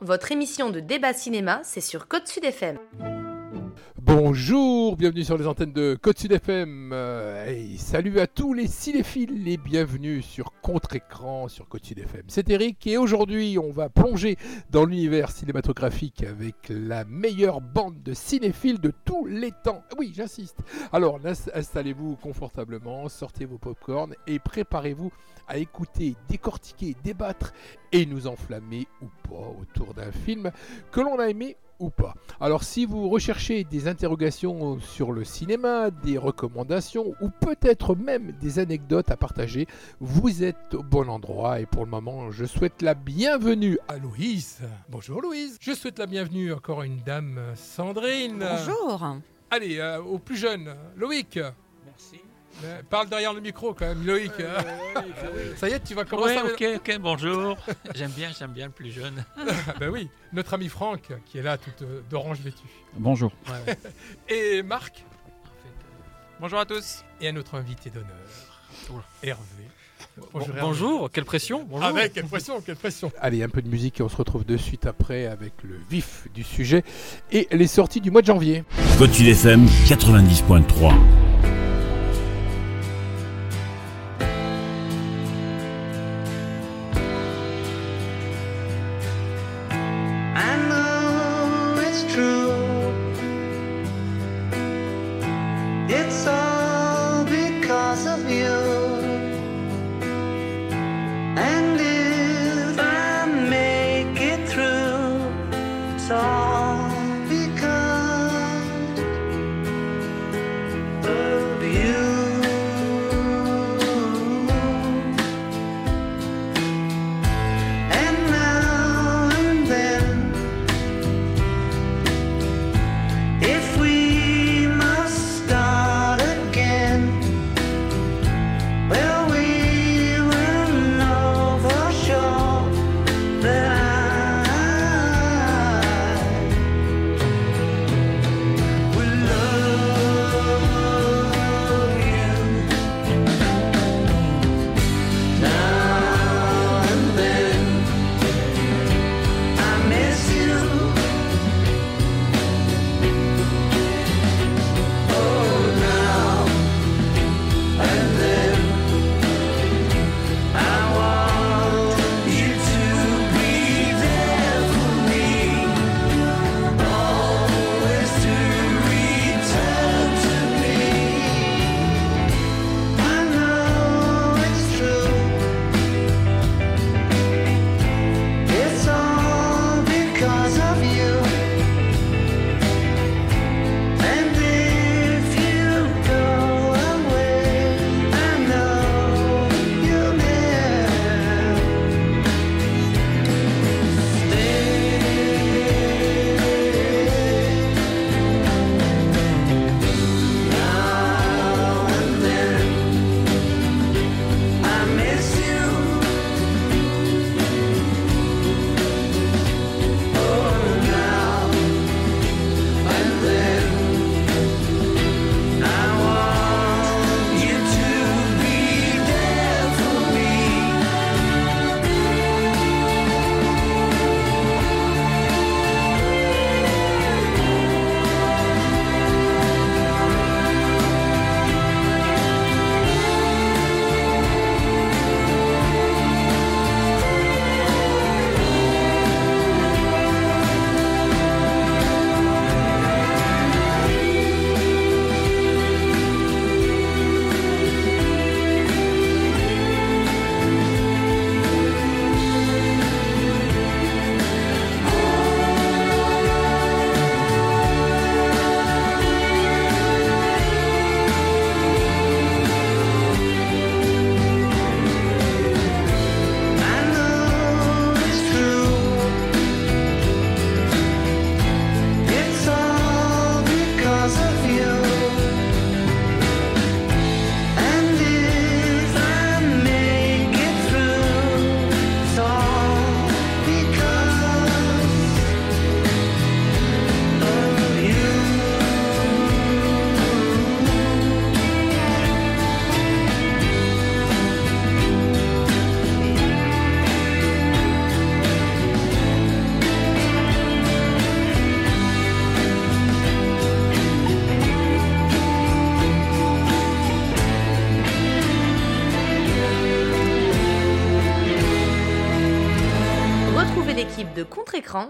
Votre émission de débat cinéma, c'est sur Côte Sud FM. Bonjour, bienvenue sur les antennes de Côte Sud FM. Euh, et salut à tous les cinéphiles et bienvenue sur Contre-écran sur Côte Sud FM. C'est Eric et aujourd'hui on va plonger dans l'univers cinématographique avec la meilleure bande de cinéphiles de tous les temps. Oui, j'insiste. Alors installez-vous confortablement, sortez vos popcorns et préparez-vous à écouter, décortiquer, débattre et nous enflammer ou pas autour d'un film que l'on a aimé ou pas. Alors si vous recherchez des interrogations sur le cinéma, des recommandations ou peut-être même des anecdotes à partager, vous êtes au bon endroit et pour le moment je souhaite la bienvenue à Louise. Bonjour Louise. Je souhaite la bienvenue encore à une dame Sandrine. Bonjour. Allez, euh, au plus jeune, Loïc. Euh, parle derrière le micro quand même, Loïc. Ça y est, tu vas commencer. ok, ok, bonjour. j'aime bien, j'aime bien le plus jeune. ben oui, notre ami Franck, qui est là, tout euh, d'orange vêtu. Bonjour. Et Marc. Bonjour à tous. Et à notre invité d'honneur, Hervé. Bonjour, bonjour, quelle pression bonjour. Ah ouais, quelle pression, quelle pression Allez, un peu de musique et on se retrouve de suite après avec le vif du sujet et les sorties du mois de janvier. Côte FM 90.3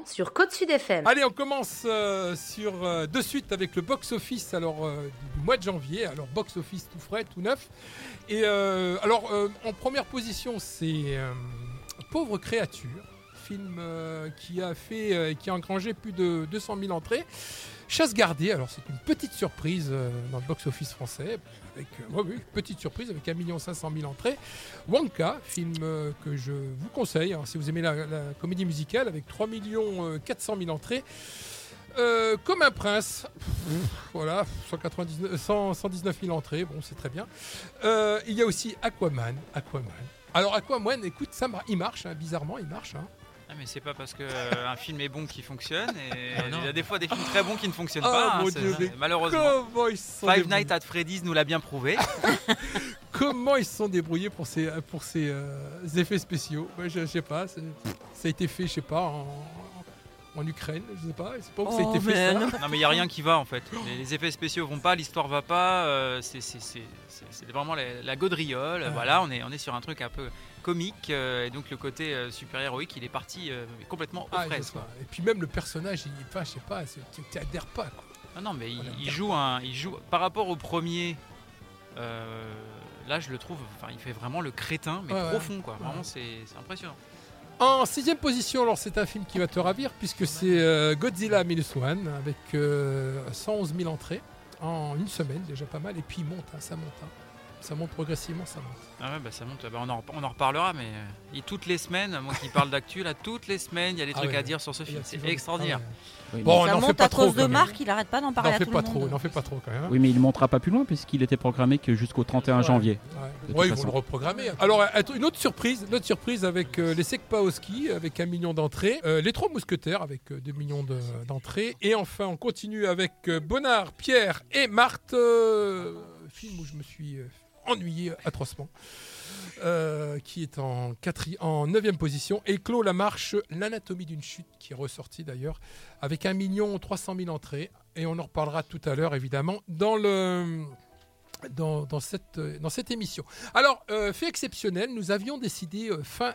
sur Côte Sud FM. Allez, on commence euh, sur, euh, de suite avec le box-office alors, euh, du mois de janvier. Alors, box-office tout frais, tout neuf. Et alors, en première position, c'est Pauvre créature, film qui a fait, qui a engrangé plus de 200 000 entrées. Chasse gardée, alors c'est une petite surprise euh, dans le box-office français, avec euh, oui, petite surprise avec 1 500 000 entrées. Wonka, film euh, que je vous conseille, hein, si vous aimez la, comédie musicale, avec 3 400 000 entrées. Comme un prince, voilà, 199, 100 119 000 entrées, bon c'est très bien. Il y a aussi Aquaman, Aquaman. Alors Aquaman, écoute, ça il marche, hein, bizarrement il marche. hein. Mais c'est pas parce qu'un film est bon qu'il fonctionne. Et Ah, il y a des fois des films très bons qui ne fonctionnent Oh, pas. hein, mon Dieu, mais malheureusement. Ils sont Five Nights at Freddy's nous l'a bien prouvé. Comment ils se sont débrouillés pour ces, pour ces euh, effets spéciaux? Moi, je, sais pas, ça a été fait, je sais pas, en, en Ukraine, je sais pas, je sais pas où ça a Oh, été fait ça. non, mais il y a rien qui va en fait. Les, les effets spéciaux vont pas, l'histoire va pas. euh, c'est- vraiment la, la gaudriole. Ouais. Voilà, on est, on est sur un truc un peu comique. euh, et donc le côté euh, super-héroïque, il est parti euh, complètement aux Ah, fraises. quoi. Et puis même le personnage, il, enfin, je sais pas, tu adhères pas. Quoi. Ah non, mais il, joue un, il joue par rapport au premier. euh, là, je le trouve. Enfin, il fait vraiment le crétin, mais Ouais, profond, quoi. Ouais. Vraiment, c'est impressionnant. En sixième position, alors c'est un film qui va te ravir puisque c'est euh, Godzilla Minus One avec euh, 111 000 entrées en une semaine, déjà pas mal. Et puis il monte, hein, ça monte, hein. Ça monte progressivement, ça monte. Ah ouais, bah ça monte. Bah, on, en, on en reparlera, mais euh, et toutes les semaines, moi qui parle d'actu, là, toutes les semaines, il y a des Ah trucs ouais. à dire sur ce Il film. C'est extraordinaire. Ah ouais. Oui, Bon, on ça n'en fait monte pas à trop. cause de. Marc, il arrête pas d'en parler N'en à fais tout pas le trop, monde. n'en fais pas trop quand même. Oui, mais il ne montera pas plus loin puisqu'il était programmé que jusqu'au 31 Ouais. janvier. Ouais, ils vont le reprogrammer. Alors, une autre surprise, une autre surprise avec euh, les Sekpaoski, avec un million d'entrées. Euh, les Trois Mousquetaires, avec euh, 2 millions de- d'entrées. Et enfin, on continue avec euh, Bonnard, Pierre et Marthe. euh, film où je me suis euh, ennuyé atrocement. Euh, qui est en, quatri- en 9 position. Et clôt la marche L'anatomie d'une chute, qui est ressorti d'ailleurs, avec 1 300 000 entrées. Et on en reparlera tout à l'heure, évidemment, dans le. Dans, cette, dans cette émission. Alors, euh, fait exceptionnel, nous avions décidé euh, fin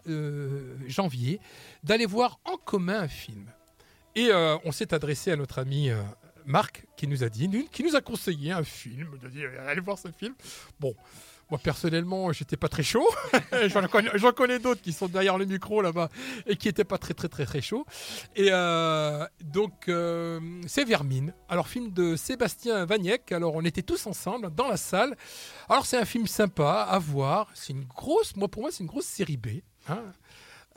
janvier d'aller voir en commun un film. Et on s'est adressé à notre ami Marc qui nous a dit, qui nous a conseillé un film. Il nous a dit, allez voir ce film. Bon, moi personnellement, j'étais pas très chaud. J'en connais, d'autres qui sont derrière le micro là-bas et qui étaient pas très très très très chauds. Et euh, donc, euh, c'est Vermine. Alors, film de Sébastien Vaniec. Alors, on était tous ensemble dans la salle. Alors, c'est un film sympa à voir. C'est une grosse, moi pour moi, c'est une grosse série B. hein,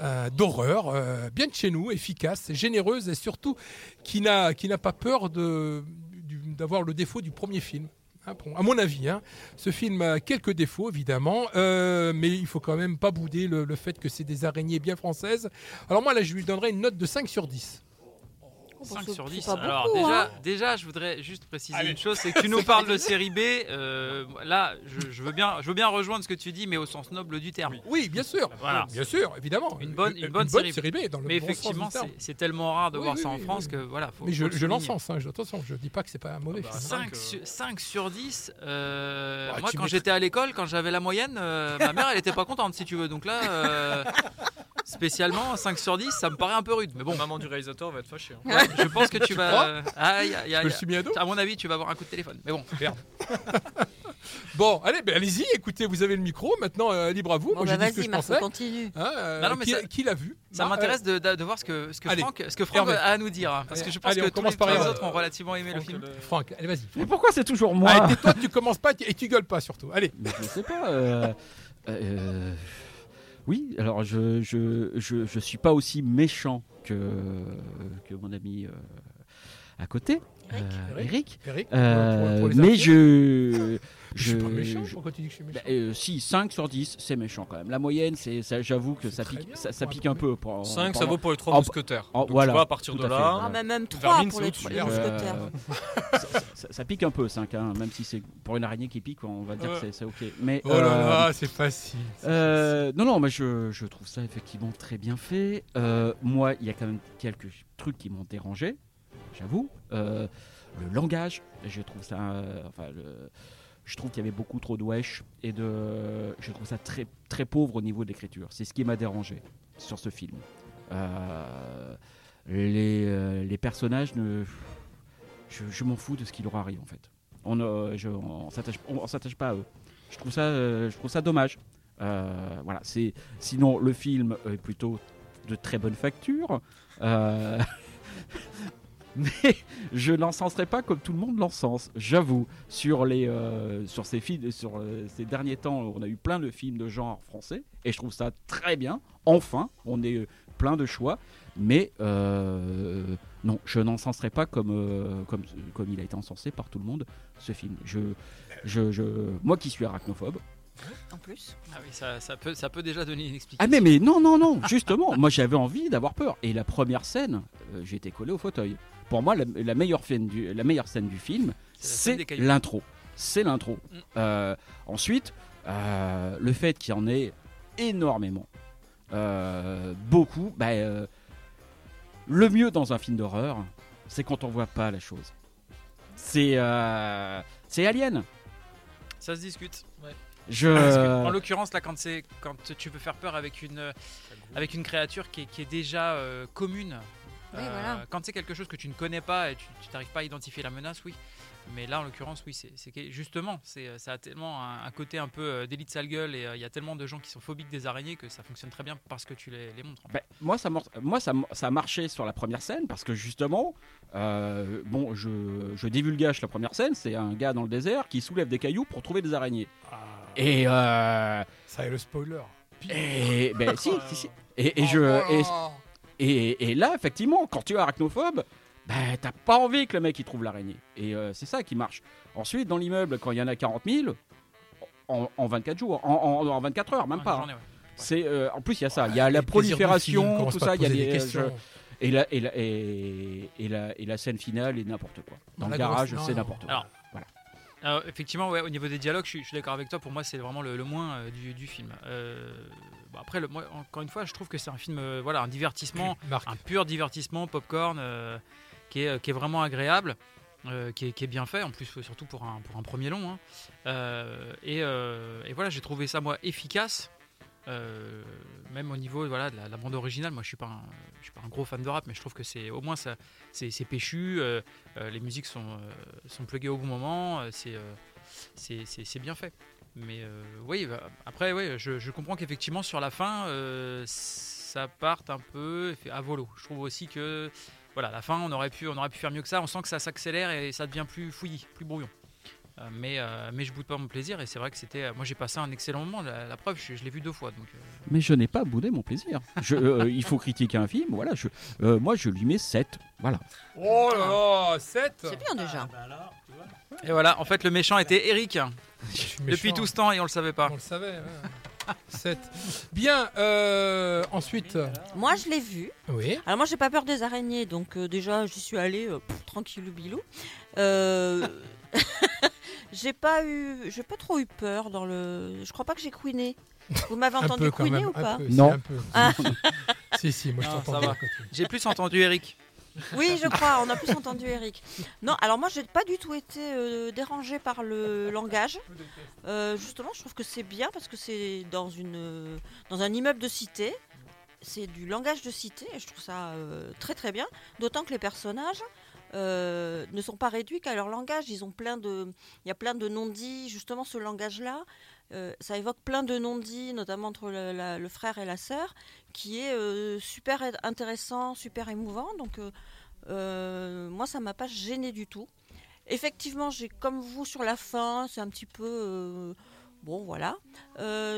euh, d'horreur, euh, bien de chez nous, efficace, généreuse et surtout qui n'a pas peur d'avoir le défaut du premier film. Hein, pour- à mon avis, hein. ce film a quelques défauts évidemment, euh, mais il faut quand même pas bouder le, le fait que c'est des araignées bien françaises. Alors moi là, je lui donnerais une note de 5 sur 10. 5 c'est- sur c'est 10. pas Alors beaucoup, déjà, hein. déjà, je voudrais juste préciser Allez. une chose, c'est que tu nous parles de série B. euh, là, je, je veux bien, je veux bien rejoindre ce que tu dis, mais au sens noble du terme. Oui, bien sûr, Voilà. bien sûr, évidemment. Une bonne- une bonne série B. B dans le Mais bon effectivement, c'est tellement rare de Oui, voir oui, ça en oui, France oui. que voilà. Faut, Mais je, faut je souligner. l'encense, hein, je- attention, je dis pas que c'est pas un mauvais Ah bah, film. 5 sur, 5 sur 10. euh, Ouais, moi, quand j'étais à l'école, quand j'avais la moyenne, euh, ma mère, elle était pas contente, si tu veux. Donc là, spécialement, 5 sur 10, ça me paraît un peu rude. Mais bon, Maman du réalisateur va être fâchée. hein. ouais, je pense que tu vas. Ah, y a- y a- Je me y le a- suis mis à dos. à mon avis, tu vas avoir un coup de téléphone. Mais bon, Merde. bon, allez, ben, allez-y, écoutez, vous avez le micro, maintenant euh, libre à vous. Bon, Moi, bah vas-y, je Marc, pensais. continue. Hein, euh, Non, non, mais qui, ça- qui l'a vu ça m'intéresse de, de- de voir ce que, ce que Allez, Franck, ce que Franck Hervé. a à nous dire. parce que je pense Allez, que tous les, par autres ont relativement aimé le film. le- Franck, allez, vas-y. Mais pourquoi c'est toujours moi Allez, tais-toi, tu commences pas et tu gueules pas surtout. Allez. Mais je sais pas. euh, euh, oui, alors je, je, je, suis pas aussi méchant que, que mon ami euh, à côté, Eric. euh, Eric. Eric. Euh, pour- pour mais intimes. je. Je suis pas je- méchant. je- Pourquoi tu dis que je suis méchant bah, euh, si, 5 sur 10, c'est méchant quand même. La moyenne, c'est, ça, j'avoue que ça pique, bien ça, ça pique un peu. Pour, 5, ça vaut pour les 3 en- mousquetaires. en- Donc voilà, tu vois, à partir de à fait, là. Ah, mais même 3 Vermine, pour les, au-dessus. les Euh, mousquetaires. ça, ça- pique un peu 5, hein, même si c'est pour une araignée qui pique, on va dire Ouais. que c'est, c'est ok. Mais, Oh là euh, là, c'est facile. Euh, non, non, mais je, je trouve ça effectivement très bien fait. Moi, il y a quand même quelques trucs qui m'ont dérangé, j'avoue. Euh, le langage, je trouve ça. euh, enfin, je trouve qu'il y avait beaucoup trop de wesh et de. Je trouve ça très, très pauvre au niveau de l'écriture. C'est ce qui m'a dérangé sur ce film. Euh, les, les personnages, je, m'en fous de ce qui leur arrive en fait. On ne s'attache on- on pas à eux. Je trouve ça, je trouve ça dommage. Voilà, c'est sinon le film est plutôt de très bonne facture. Mais je l'encenserai pas comme tout le monde l'encense, j'avoue. Sur, les, euh, sur, ces, films, sur euh, ces derniers temps, on a eu plein de films de genre français, et je trouve ça très bien. Enfin, on est euh, plein de choix, mais euh, non, je n'encenserai pas comme, euh, comme, comme il a été encensé par tout le monde, ce film. Je, je, je, moi qui suis arachnophobe. En plus. Ah oui, ça, ça peut, ça peut déjà donner une Ah explication. mais, mais non, non, non, justement, moi j'avais envie d'avoir peur. Et la première scène, euh, été collé au fauteuil. Pour moi, la, la meilleure, scène du, la meilleure scène du film, C'est l'intro. C'est l'intro. Mm. Euh, ensuite, euh, le fait qu'il y en ait énormément, euh, beaucoup, bah, euh, le mieux dans un film d'horreur, c'est quand on voit pas la chose. C'est euh, c'est Alien. Ça se discute. Je en l'occurrence, là, quand, c'est, quand tu peux faire peur avec une, avec une créature qui est, qui est déjà euh, commune, Oui, voilà. quand c'est quelque chose que tu ne connais pas et tu tu n'arrives pas à identifier la menace, oui. Mais là, en l'occurrence, oui, c'est, justement, c'est, euh, ça a tellement un, un côté un peu euh, délit de sale gueule et euh, il y a tellement de gens qui sont phobiques des araignées que ça fonctionne très bien parce que tu les, les montres. en fait. Ben, moi, ça, moi ça, a marché sur la première scène parce que justement, euh, bon, je, je divulgage la première scène. C'est un gars dans le désert qui soulève des cailloux pour trouver des araignées. Et, euh, Ça est le spoiler. et ben, si, si, si. Et, et je, et, et, et là, effectivement, quand tu es arachnophobe, ben, t'as pas envie que le mec il trouve l'araignée. Et euh, c'est ça qui marche. Ensuite, dans l'immeuble, quand il y en a 40 000, en, en 24 jours, en, en- en 24 heures, même pas. hein. journée, ouais. C'est euh, en plus il y a ça, il y a la prolifération, tout ça, il y a des euh, questions. et la, et, la, et, la, et la scène finale est n'importe quoi. Dans le garage, c'est n'importe quoi. Alors, Alors, effectivement, ouais, au niveau des dialogues, je suis, d'accord avec toi. Pour moi, c'est vraiment le, le moins euh, du, du film. Euh, bon, après, le, moi, encore une fois, je trouve que c'est un film, euh, voilà, un divertissement, Marc. un pur divertissement, popcorn, qui, est, qui est vraiment agréable, qui, est, qui est bien fait, en plus, surtout pour un, pour un premier long. hein. Et, et voilà, j'ai trouvé ça, moi, efficace. Euh, même au niveau voilà, de la, bande originale, moi je suis suis pas un gros fan de rap, mais je trouve que c'est au moins ça, c'est péchu, euh, euh, les musiques sont, sont pluguées au bon moment, c'est bien fait. Mais oui, bah, après, je, comprends qu'effectivement sur la fin, ça parte un peu à volo. Je trouve aussi que voilà, la fin, on aurait pu, on aurait pu faire mieux que ça. On sent que ça s'accélère et ça devient plus fouillis, plus brouillon. Euh, mais, euh, mais je boude pas mon plaisir et c'est vrai que c'était. Moi j'ai passé un excellent moment. La, la preuve, je, je l'ai vu deux fois. Donc, euh, Mais je n'ai pas boudé mon plaisir. Je, euh, il faut critiquer un film, voilà. Je, euh, moi, je lui mets 7. Voilà. Oh là là, 7 C'est bien déjà. Et voilà, en fait, le méchant était Eric depuis tout ce temps et on le savait pas. On le savait. 7. Bien, euh, ensuite. Moi, je l'ai vu. Oui. Alors moi, j'ai pas peur des araignées, donc euh, déjà, j'y suis allée euh, pff, tranquillou bilou. J'ai pas eu, j'ai pas trop eu peur dans le. Je crois pas que j'ai couiné. Vous m'avez entendu couiner même. ou pas un peu, Non. un peu. Ah. si, si, moi je t'entends. J'ai plus entendu Eric. Oui, je crois. On a plus entendu Eric. Non, alors moi, j'ai pas du tout été euh, dérangée par le langage. Euh, justement, je trouve que c'est bien parce que c'est dans une, dans un immeuble de cité. C'est du langage de cité et je trouve ça euh, très très bien. D'autant que les personnages euh, ne sont pas réduits qu'à leur langage. Ils ont plein de, il y a plein de non-dits. Justement, ce langage-là, euh, ça évoque plein de non-dits, notamment entre le, frère et la sœur, qui est euh, super intéressant, super émouvant. Donc moi, ça m'a pas gêné du tout. Effectivement, j'ai comme vous sur la fin, c'est un petit peu bon, voilà.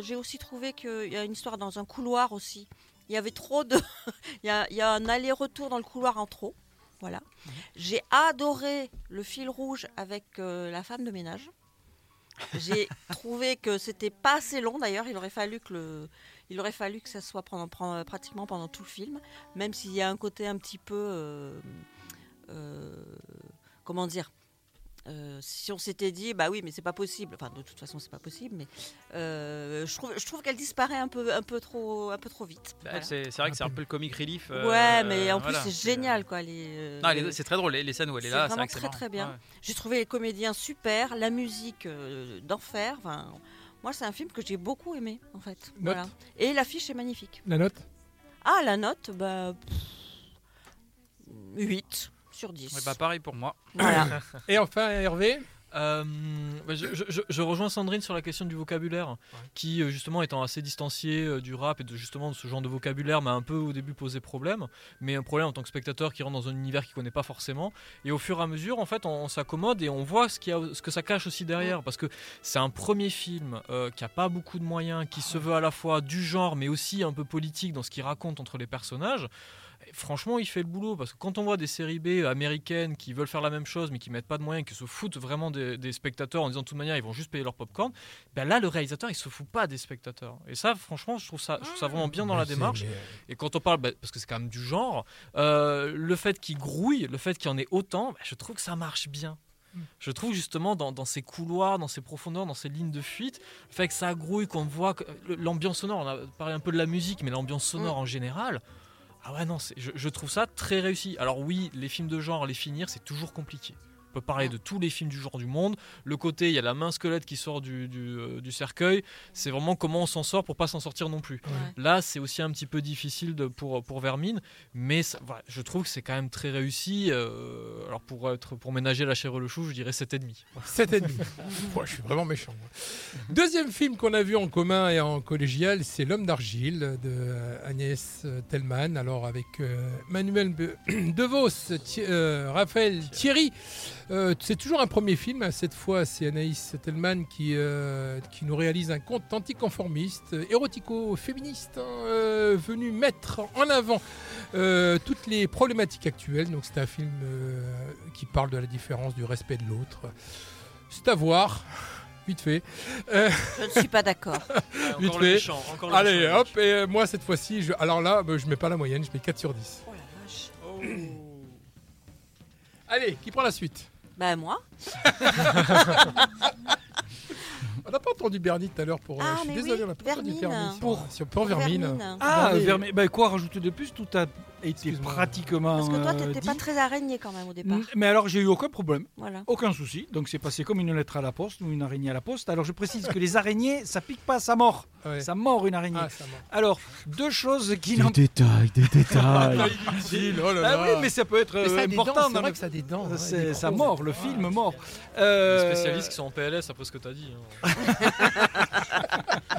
J'ai aussi trouvé qu'il y a une histoire dans un couloir aussi. Il y avait trop de, il y a, il y a un aller-retour dans le couloir en trop. Voilà. J'ai adoré le fil rouge avec euh, la femme de ménage. J'ai trouvé que c'était pas assez long d'ailleurs. Il aurait fallu que le, il aurait fallu que ça soit pendant, pendant- pratiquement pendant tout le film, même s'il y a un côté un petit peu, euh, euh, comment dire. Euh, si on s'était dit, bah oui, mais c'est pas possible. Enfin, de toute façon, c'est pas possible. Mais euh, je trouve, je trouve qu'elle disparaît un peu, un peu trop, un peu trop vite. Bah, Voilà. C'est vrai que c'est un peu le comic relief. euh, ouais, mais en voilà, plus c'est génial, quoi. Les, les- c'est très drôle, les, les scènes où elle est, là, c'est vraiment très, très bien. Ouais. J'ai trouvé les comédiens super, la musique euh, d'enfer. Enfin, moi, c'est un film que j'ai beaucoup aimé, en fait. Note Voilà. Et l'affiche est magnifique. La note? Ah, la note, bah. pff, 8 sur 10. Ouais, bah, pareil pour moi. Voilà. Et enfin, Hervé Euh, bah, je, je- je- je rejoins Sandrine sur la question du vocabulaire, qui euh, justement étant assez distancié euh, du rap et de justement de ce genre de vocabulaire m'a un peu au début posé problème, mais un problème en tant que spectateur qui rentre dans un univers qu'il connaît pas forcément. Et au fur et à mesure, en fait, on, on s'accommode et on voit ce, qu'il y a, ce que ça cache aussi derrière, parce que c'est un premier film euh, qui a pas beaucoup de moyens, qui se veut à la fois du genre, mais aussi un peu politique dans ce qu'il raconte entre les personnages. Et franchement, il fait le boulot parce que quand on voit des séries B américaines qui veulent faire la même chose mais qui mettent pas de moyens, qui se foutent vraiment des, des spectateurs en disant de toute manière ils vont juste payer leur popcorn, ben là le réalisateur il se fout pas des spectateurs. Et ça, franchement, je trouve ça, je trouve ça vraiment bien dans la Mais c'est- démarche. Et quand on parle, bah, parce que c'est quand même du genre, euh, le fait qu'il grouille, le fait qu'il y en ait autant, bah, je trouve que ça marche bien. Je trouve justement dans, dans ces couloirs, dans ces profondeurs, dans ces lignes de fuite, le fait que ça grouille, qu'on voit que- le- l'ambiance sonore, on a parlé un peu de la musique, mais l'ambiance sonore en général, ah ouais non, je trouve ça très réussi. Alors oui, les films de genre, les finir, c'est toujours compliqué. On peut parler de tous les films du genre du monde. Le côté, il y a la main squelette qui sort du, du, euh, du cercueil. C'est vraiment comment on s'en sort pour pas s'en sortir non plus. Ouais. Là, c'est aussi un petit peu difficile de, pour, pour Vermine, mais ça- voilà, je trouve que c'est quand même très réussi. euh, alors pour, être, pour ménager la chair et le chou, je dirais 7,5. 7,5. Ouais, je suis vraiment méchant. moi. Deuxième film qu'on a vu en commun et en collégial, c'est L'homme d'argile de Agnès Tellman. Alors avec euh, Manuel Be- DeVos, Thi- euh, Raphaël Thierry. Euh, c'est toujours un premier film. hein. Cette fois, c'est Anaïs Tellman qui, euh, qui nous réalise un conte anticonformiste, euh, érotico-féministe, hein, euh, venu mettre en avant euh, toutes les problématiques actuelles. Donc c'est un film euh, qui parle de la différence, du respect de l'autre. C'est à voir, vite fait. Euh, Je ne suis pas d'accord. Vite encore le fait. méchant, encore le allez, méchant, hop, et euh, moi cette fois-ci, je... alors là, bah, je mets pas la moyenne, je mets 4 sur 10. Oh la vache. Allez, qui prend la suite? Bah, moi. On n'a pas entendu Bernie tout à l'heure pour. euh, Ah, je suis mais désolé, oui, on n'a pas entendu sur, Pour- sur, pour Vermine. Vermine. Ah, Vermine. Bah, quoi rajouter de plus Tout a été pratiquement. Parce que toi, euh, t'étais pas dit. très araignée quand même au départ. Mais alors, j'ai eu aucun problème, Voilà. aucun souci. Donc, c'est passé comme une lettre à la poste ou une araignée à la poste. Alors, je précise que les araignées, ça pique pas, ça mord. Ouais. Ça mord une araignée. Ah. Alors, deux choses qui n'ont détails, des détails. Inutile, oh là Ah oui, mais ça peut être Mais ça euh, des important. c'est vrai que ça a des dents. ouais, C'est- des ça mord, le Ah, film mord. Les Euh, spécialistes qui sont en PLS après ce que tu as dit. hein.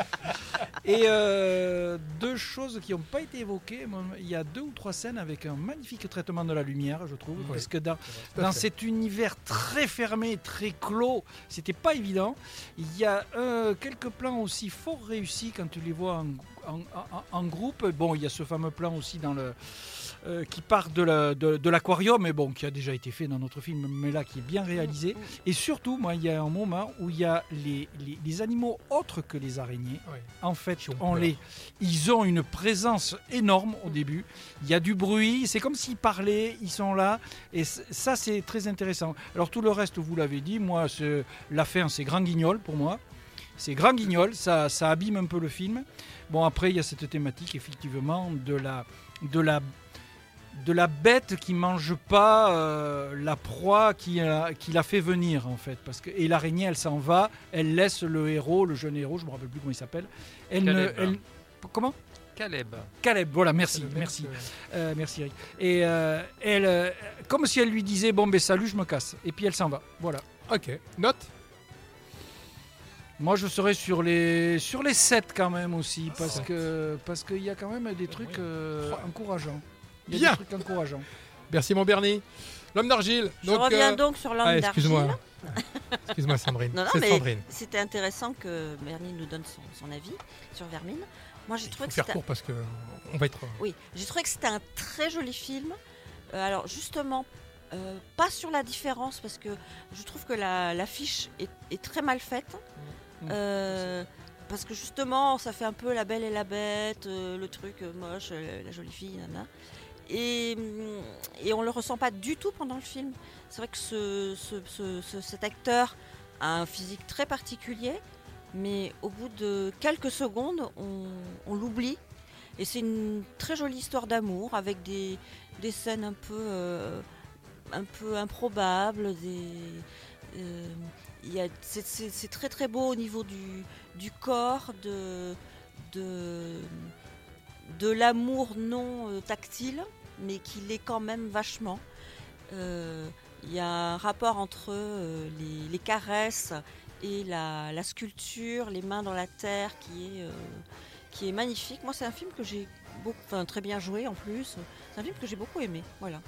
Et euh, deux choses qui n'ont pas été évoquées. Il y a deux ou trois scènes avec un magnifique traitement de la lumière, je trouve. Parce que dans, cet univers très fermé, très clos, c'était pas évident. Il y a euh, quelques plans aussi fort réussis quand tu les vois en, en- en- en groupe. Bon, il y a ce fameux plan aussi dans le. Euh, qui part de la- de- de l'aquarium, mais bon, qui a déjà été fait dans notre film, mais là qui est bien réalisé. Et surtout, moi, il y a un moment où il y a les, les- les animaux autres que les araignées. Ouais. En fait, on les, ils ont une présence énorme au début. Il y a du bruit, c'est comme s'ils parlaient, ils sont là. Et ça, c'est très intéressant. Alors, tout le reste, vous l'avez dit, moi, c'est- la fin, c'est grand guignol pour moi. C'est grand guignol, ça, ça abîme un peu le film. Bon, après, il y a cette thématique, effectivement, de la, de la, de la bête qui mange pas euh, la proie qui, qui l'a fait venir, en fait. Parce que, et l'araignée, elle s'en va, elle laisse le héros, le jeune héros, je me rappelle plus comment il s'appelle. Elle ne, Caleb. elle- comment? Caleb. Caleb, voilà, merci, merci. euh, Euh, merci Eric. Et euh, elle, euh, comme si elle lui disait bon ben salut, je me casse. Et puis elle s'en va. Voilà. Ok, note Moi je serais sur les sur les 7 quand même aussi parce que parce qu'il y a quand même des trucs euh, encourageants. Il y a Bien. des trucs encourageants. Merci mon Bernie. L'homme d'argile. Je Donc, reviens euh, donc sur l'homme ah, d'argile. excuse-moi. Excuse-moi Sandrine. Non, non, C'est mais Sandrine. c'était intéressant que Bernie nous donne son, son avis sur Vermine. Moi, j'ai trouvé faut que faire court parce que on va être. Oui, j'ai trouvé que c'était un très joli film. Euh, alors justement, euh, pas sur la différence parce que je trouve que la- l'affiche est, est très mal faite. Mm. Euh, parce que justement, ça fait un peu la belle et la bête, euh, le truc euh, moche, euh, la jolie fille, nana. Et, hum, et on le ressent pas du tout pendant le film. C'est vrai que ce, ce- ce- ce- cet acteur a un physique très particulier, mais au bout de quelques secondes, on, l'oublie. Et c'est une très jolie histoire d'amour avec des, des scènes un peu, euh, un peu improbables. Euh, c'est très très beau au niveau du, du corps, de, de, de l'amour non euh, tactile, mais qui l'est quand même vachement. Euh, Il y a un rapport entre euh, les, les caresses et la, la sculpture, les mains dans la terre, qui est, euh, qui est magnifique. Moi, c'est un film que j'ai beaucoup, très bien joué en plus. C'est un film que j'ai beaucoup aimé. Voilà.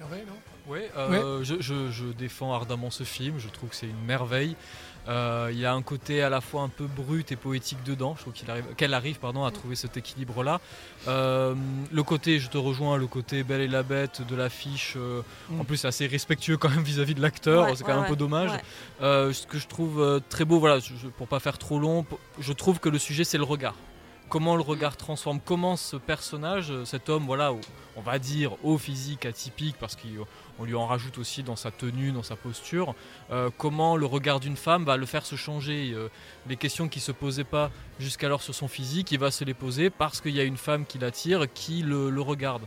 Non? Ouais, euh, Je, je- je défends ardemment ce film, je trouve que c'est une merveille. Euh, Il y a un côté à la fois un peu brut et poétique dedans, je trouve arrive, qu'elle arrive pardon, à trouver cet équilibre-là. Euh, le côté, je te rejoins, le côté Belle et la Bête de l'affiche, euh, Mm. en plus c'est assez respectueux quand même vis-à-vis de l'acteur, Ouais, c'est quand même un peu dommage. ouais. Euh, ce que je trouve très beau, voilà, je- pour pas faire trop long, je trouve que le sujet c'est le regard. Comment le regard transforme, comment ce personnage, euh, cet homme, voilà, on va dire au physique atypique, parce qu'on lui en rajoute aussi dans sa tenue, dans sa posture, euh, comment le regard d'une femme va le faire se changer. euh, les questions qui se posaient pas jusqu'alors sur son physique, il va se les poser parce qu'il y a une femme qui l'attire, qui le, regarde.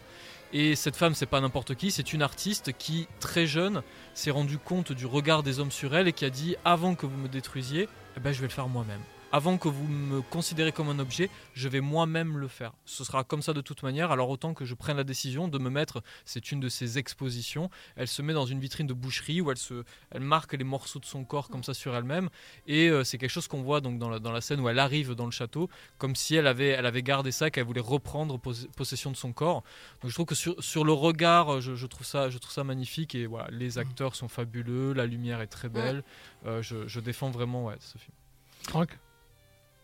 Et cette femme, c'est pas n'importe qui, c'est une artiste qui, très jeune, s'est rendu compte du regard des hommes sur elle et qui a dit avant que vous me détruisiez, eh ben, je vais le faire moi-même. Avant que vous me considérez comme un objet, je vais moi-même le faire. Ce sera comme ça de toute manière, alors autant que je prenne la décision de me mettre, c'est une de ses expositions, elle se met dans une vitrine de boucherie où elle, se, elle marque les morceaux de son corps comme ça sur elle-même, et euh, c'est quelque chose qu'on voit donc dans la, dans la scène où elle arrive dans le château, comme si elle avait, elle avait gardé ça, qu'elle voulait reprendre pos- possession de son corps. Donc je trouve que sur, sur le regard, je, je trouve ça, je trouve ça magnifique, et voilà, les acteurs sont fabuleux, la lumière est très belle, Euh, je, je défends vraiment ouais, ce film. Franck?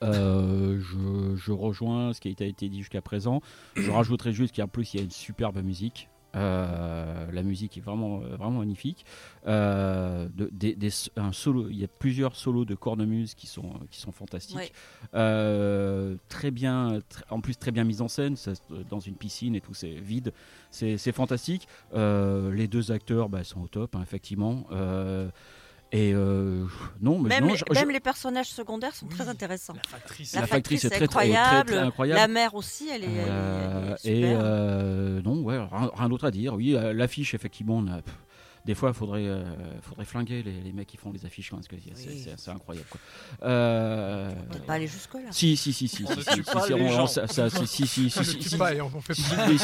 Euh, je, je rejoins ce qui a été- dit jusqu'à présent. Je rajouterai juste qu'en plus il y a une superbe musique. Euh, la musique est vraiment, vraiment magnifique. Euh, de- des- des- un solo, il y a plusieurs solos de cornemuse qui sont, qui sont fantastiques. Ouais. Euh, très bien, en plus très bien mise en scène, ça, dans une piscine et tout, c'est vide, c'est fantastique. Les deux acteurs bah, sont au top, hein, effectivement. Et euh, non, mais Même, non, les, je- je- même les personnages secondaires sont très intéressants. factrice, La, La factrice, factrice est est très, très, très, incroyable. très incroyable. La mère aussi, elle est, elle est- elle est Euh, super. et euh, non, ouais, rien, rien d'autre à dire. Oui, l'affiche, effectivement, on a- pff, des fois, il faudrait, euh, faudrait flinguer les, les mecs qui font les affiches, parce que c'est- Oui. c'est c'est incroyable. Quoi. Euh, Peut-être pas aller jusque là. si, si, si, si, On si, si, pas si, les on- gens. ça- ça- si, si, si, si, On si, si, on si, pas. si, si,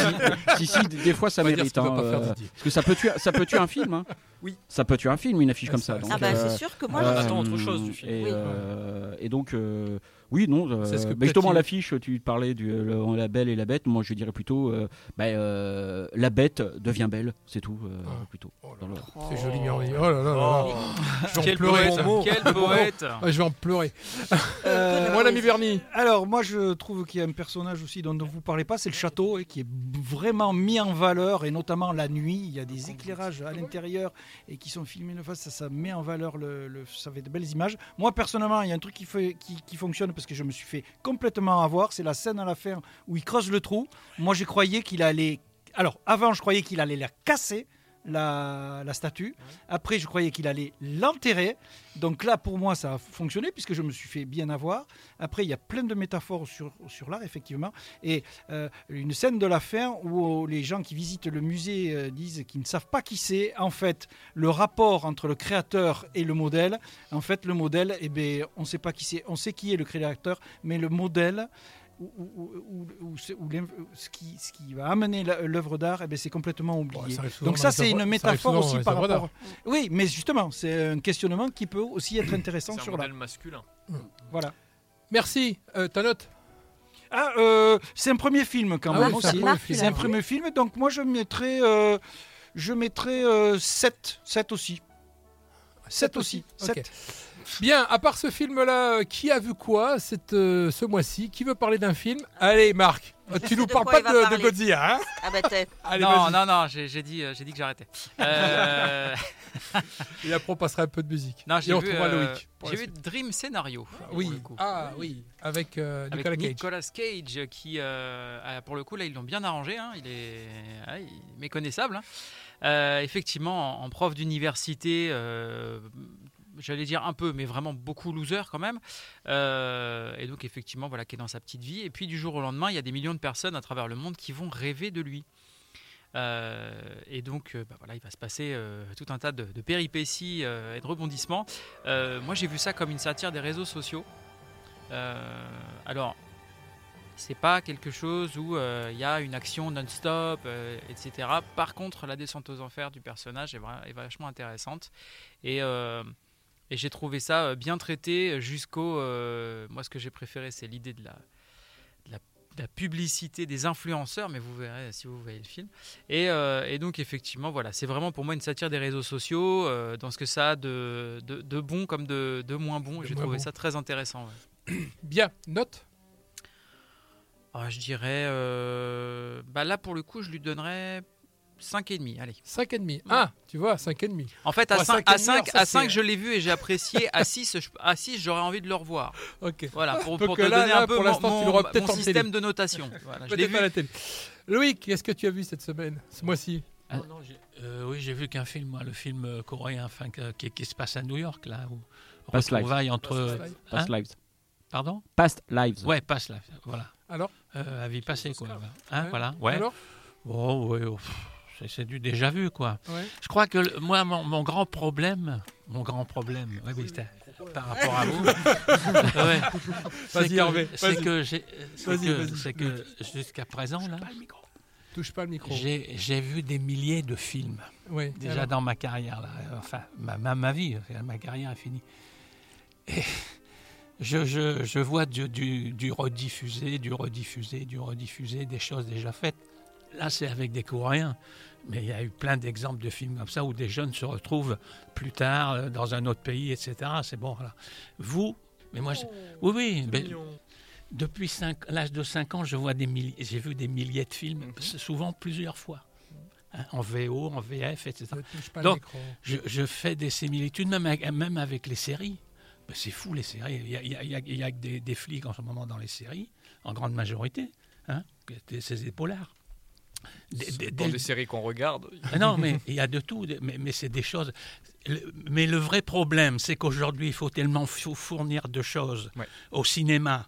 si, si, des fois, ça On mérite. hein, euh, parce que ça peut tuer, ça peut tuer un film. Hein. Oui. Ça peut tuer un film, une affiche Ouais, comme ça- ça. donc, Ah bah euh, c'est sûr que moi, on je- attend autre chose du film. Et, Oui. euh, et donc, euh, oui, non. euh, C'est ce que bah, justement, l'affiche, tu parlais du le- la belle et la bête. Moi, je dirais plutôt, euh, bah, euh, la bête devient belle, c'est tout. euh, Ah. plutôt. Oh le- C'est joli, mais Oh là là. Oh. Je vais en Quel pleurer. poète, quel poète Ah, je vais en pleurer. Euh, Mon ami Bernie. Alors, moi, je trouve qu'il y a un personnage aussi dont, dont vous parlez pas, c'est le château, et qui est vraiment mis en valeur, et notamment la nuit. Il y a des éclairages à l'intérieur et qui sont filmés de face, ça, ça met en valeur, le, le- ça fait de belles images. Moi, personnellement, il y a un truc qui, fait, qui, qui fonctionne parce que je me suis fait complètement avoir, c'est la scène à la fin où il creuse le trou. Moi, j'ai croyais qu'il allait. Alors, avant, je croyais qu'il allait la casser. La, statue. Après, je croyais qu'il allait l'enterrer. Donc là, pour moi, ça a fonctionné puisque je me suis fait bien avoir. Après, il y a plein de métaphores sur, sur l'art, effectivement. Et euh, une scène de la fin où les gens qui visitent le musée euh, disent qu'ils ne savent pas qui c'est. En fait, le rapport entre le créateur et le modèle. En fait, le modèle, eh ben, on ne sait pas qui c'est. On sait qui est le créateur, mais le modèle. Ou- ou l'in- ce, qui, ce qui va amener la- l'œuvre d'art, eh ben, c'est complètement oublié. Bon, ça Donc ça, c'est une métaphore aussi par rapport. Oui, mais justement, c'est un questionnement qui peut aussi être intéressant C'est un sur modèle masculin. Voilà. Merci. Euh, ta note Ah, euh, c'est un premier film quand Ah même oui, c'est un aussi. premier film. C'est un premier film, donc moi je mettrais, euh, je mettrais euh, 7, 7 aussi. 7 aussi. Ok. 7. Bien, à part ce film-là, euh, qui a vu quoi cette, euh, ce mois-ci? Qui veut parler d'un film? Allez, Marc, tu sais nous parles pas de. Godzilla, hein? Ah bah t'es. Allez, non, non, non, j'ai j'ai dit, euh, j'ai dit que j'arrêtais. Euh, Et après, on passera un peu de musique. non, j'ai vu, euh, j'ai. Dream Scénario. pour Oui, ah oui, avec, euh, Avec Nicolas Cage. Nicolas Cage, qui, euh, ah, pour le coup, là, ils l'ont bien arrangé. hein, il, est, ah, il est méconnaissable. hein. Euh, effectivement, en, en prof d'université, euh, j'allais dire un peu, mais vraiment beaucoup loser quand même. Euh, et donc, effectivement, voilà, qui est dans sa petite vie. Et puis, du jour au lendemain, il y a des millions de personnes à travers le monde qui vont rêver de lui. Euh, et donc, euh, bah voilà, il va se passer tout un tas de, péripéties et de rebondissements. Moi, j'ai vu ça comme une satire des réseaux sociaux. Alors, C'est pas quelque chose où il y a une action non-stop, etc. Par contre, la descente aux enfers du personnage est, est vachement intéressante. Et, et j'ai trouvé ça euh, bien traité jusqu'au. euh, moi, ce que j'ai préféré, c'est l'idée de la, de la, de la publicité des influenceurs, mais vous verrez si vous voyez le film. Et, euh, et donc, effectivement, voilà, c'est vraiment pour moi une satire des réseaux sociaux, euh, dans ce que ça a de, de, de bon comme de, moins bon. J'ai trouvé bon. ça très intéressant. ouais. Bien, note? Ah, je dirais. euh, bah là, pour le coup, je lui donnerais 5,5. Allez. 5,5. Ah, tu vois, 5,5. En fait, à Ouais, 5, cinq et à demi, 5, alors ça, à 5 c'est- je l'ai vu et j'ai apprécié. À 6, je- à 6 j'aurais envie de le revoir. Ok. Voilà, pour, pour te là, donner là, un peu pour mon, mon- mon système télé. de notation. Voilà, je l'ai vu. à la télé. Loïc, qu'est-ce que tu as vu cette semaine, ce mois-ci? Ah non, euh, oui, j'ai vu qu'un film, moi, le film euh, coréen enfin, qui, qui se passe à New York, là, où Past Lives. retrouvailles entre. Past Lives. Past Hein Lives. Pardon? Past Lives. Ouais, Past Lives, voilà. Alors? Euh, à vie passée, quoi. Hein, Ouais. Voilà, ouais. Alors? Oh, ouais, oh, c'est- c'est du déjà vu, quoi. Ouais. Je crois que le- moi, mon, mon grand problème, mon grand problème, ouais, oui, c'était par rapport à vous, ouais, c'est Vas-y, que- c'est que, j'ai- c'est Vas-y, que, vas-y. c'est que jusqu'à présent, là, Touche pas le micro. j'ai j'ai vu des milliers de films Oui, déjà alors. dans ma carrière, là. enfin ma, ma, ma vie, ma carrière est finie. Et je, je, je vois du, du, du rediffusé, du rediffusé, du rediffusé, des choses déjà faites. Là, c'est avec des Coréens. Mais il y a eu plein d'exemples de films comme ça où des jeunes se retrouvent plus tard euh, dans un autre pays, etc. C'est bon. Voilà. Vous, mais moi, je- oui, oui. mais depuis cinq- l'âge de 5 ans, je vois des milliers, j'ai vu des milliers de films, souvent plusieurs fois. Hein, en VO, en VF, etc. Donc, je, je fais des similitudes, même avec, même avec les séries. Ben, c'est fou, les séries. Il y a, il y a- il y a- il y a que des, des flics en ce moment dans les séries, en grande majorité. Hein, c'est des polars. Des- des- Dans des- des séries qu'on regarde. Ah non, mais il y a de tout, mais, mais c'est des choses. le- mais le vrai problème, c'est qu'aujourd'hui, il faut tellement fou- fournir de choses Ouais. au cinéma,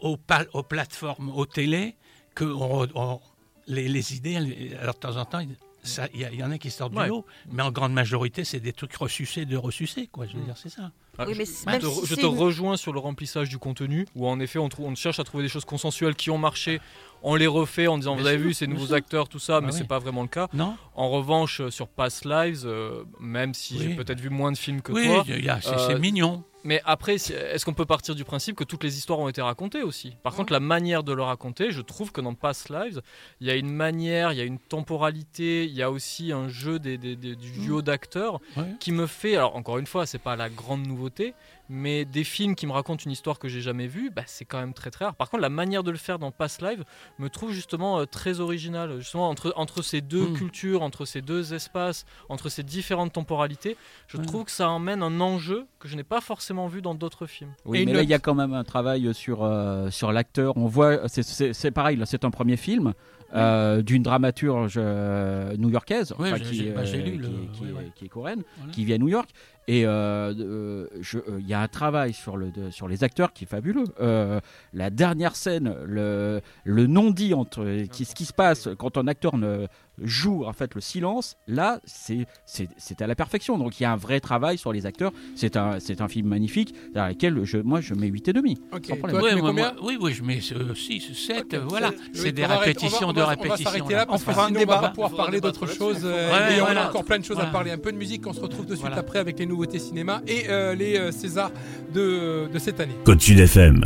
aux, aux plateformes, aux télés, que on- on- les, les idées, alors de temps en temps, il ça- il y, en a qui sortent Ouais. du lot, mais en grande majorité, c'est des trucs ressucés de ressucés, quoi. Je veux Mm. dire, c'est ça. Ah, Oui, je- mais je te, même re- si je te une- rejoins sur le remplissage du contenu, où en effet on cherche à trouver des choses consensuelles qui ont marché, on les refait en disant vous avez vu ces nouveaux sûr. acteurs, tout ça, mais Ah c'est oui. pas vraiment le cas. Non En revanche, sur Past Lives, euh, même si j'ai peut-être vu moins de films que Oui, toi, c'est euh, c'est mignon. Mais après, est-ce qu'on peut partir du principe que toutes les histoires ont été racontées aussi? Par contre, la manière de le raconter, je trouve que dans Past Lives, il y a une manière, il y a une temporalité, il y a aussi un jeu des, des- des- du duo d'acteurs Ouais. qui me fait, alors encore une fois, c'est pas la grande nouveauté, mais des films qui me racontent une histoire que j'ai jamais vue, bah, c'est quand même très très rare. Par contre, la manière de le faire dans Past Live me trouve justement euh, très originale, justement entre, entre ces deux Mm. cultures, entre ces deux espaces, entre ces différentes temporalités, je Ouais. trouve que ça emmène un enjeu que je n'ai pas forcément vu dans d'autres films. Oui, Et mais là, il y a quand même un travail sur, euh, sur l'acteur. On voit, c'est- c'est c'est pareil, c'est un premier film euh, d'une dramaturge euh, new-yorkaise, Oui, enfin, j'ai- qui, bah, le- est- ouais. qui est coréenne, Voilà. qui vit à New York. Et euh, euh, euh, il y a un travail sur, le, de- sur les acteurs qui est fabuleux. Euh, la dernière scène, le, le non-dit entre qui, ce qui se passe quand un acteur ne joue en fait le silence, là c'est à la perfection. Donc il y a un vrai travail sur les acteurs. C'est un c'est un film magnifique dans lequel je, moi je mets 8 et demi. Ok, sans problème. toi, Ouais, moi- moi- oui, oui, je mets 6, 7, Ok, voilà. C'est des répétitions on va- de répétitions. On va s'arrêter là parce un on pouvoir parler débattre d'autre là-dessus. chose. euh, Ouais, et on a encore plein de choses à parler. Un peu de musique. On se retrouve de suite après avec les nouveautés cinéma et euh, les euh, Césars de, de cette année. Côte Sud FM.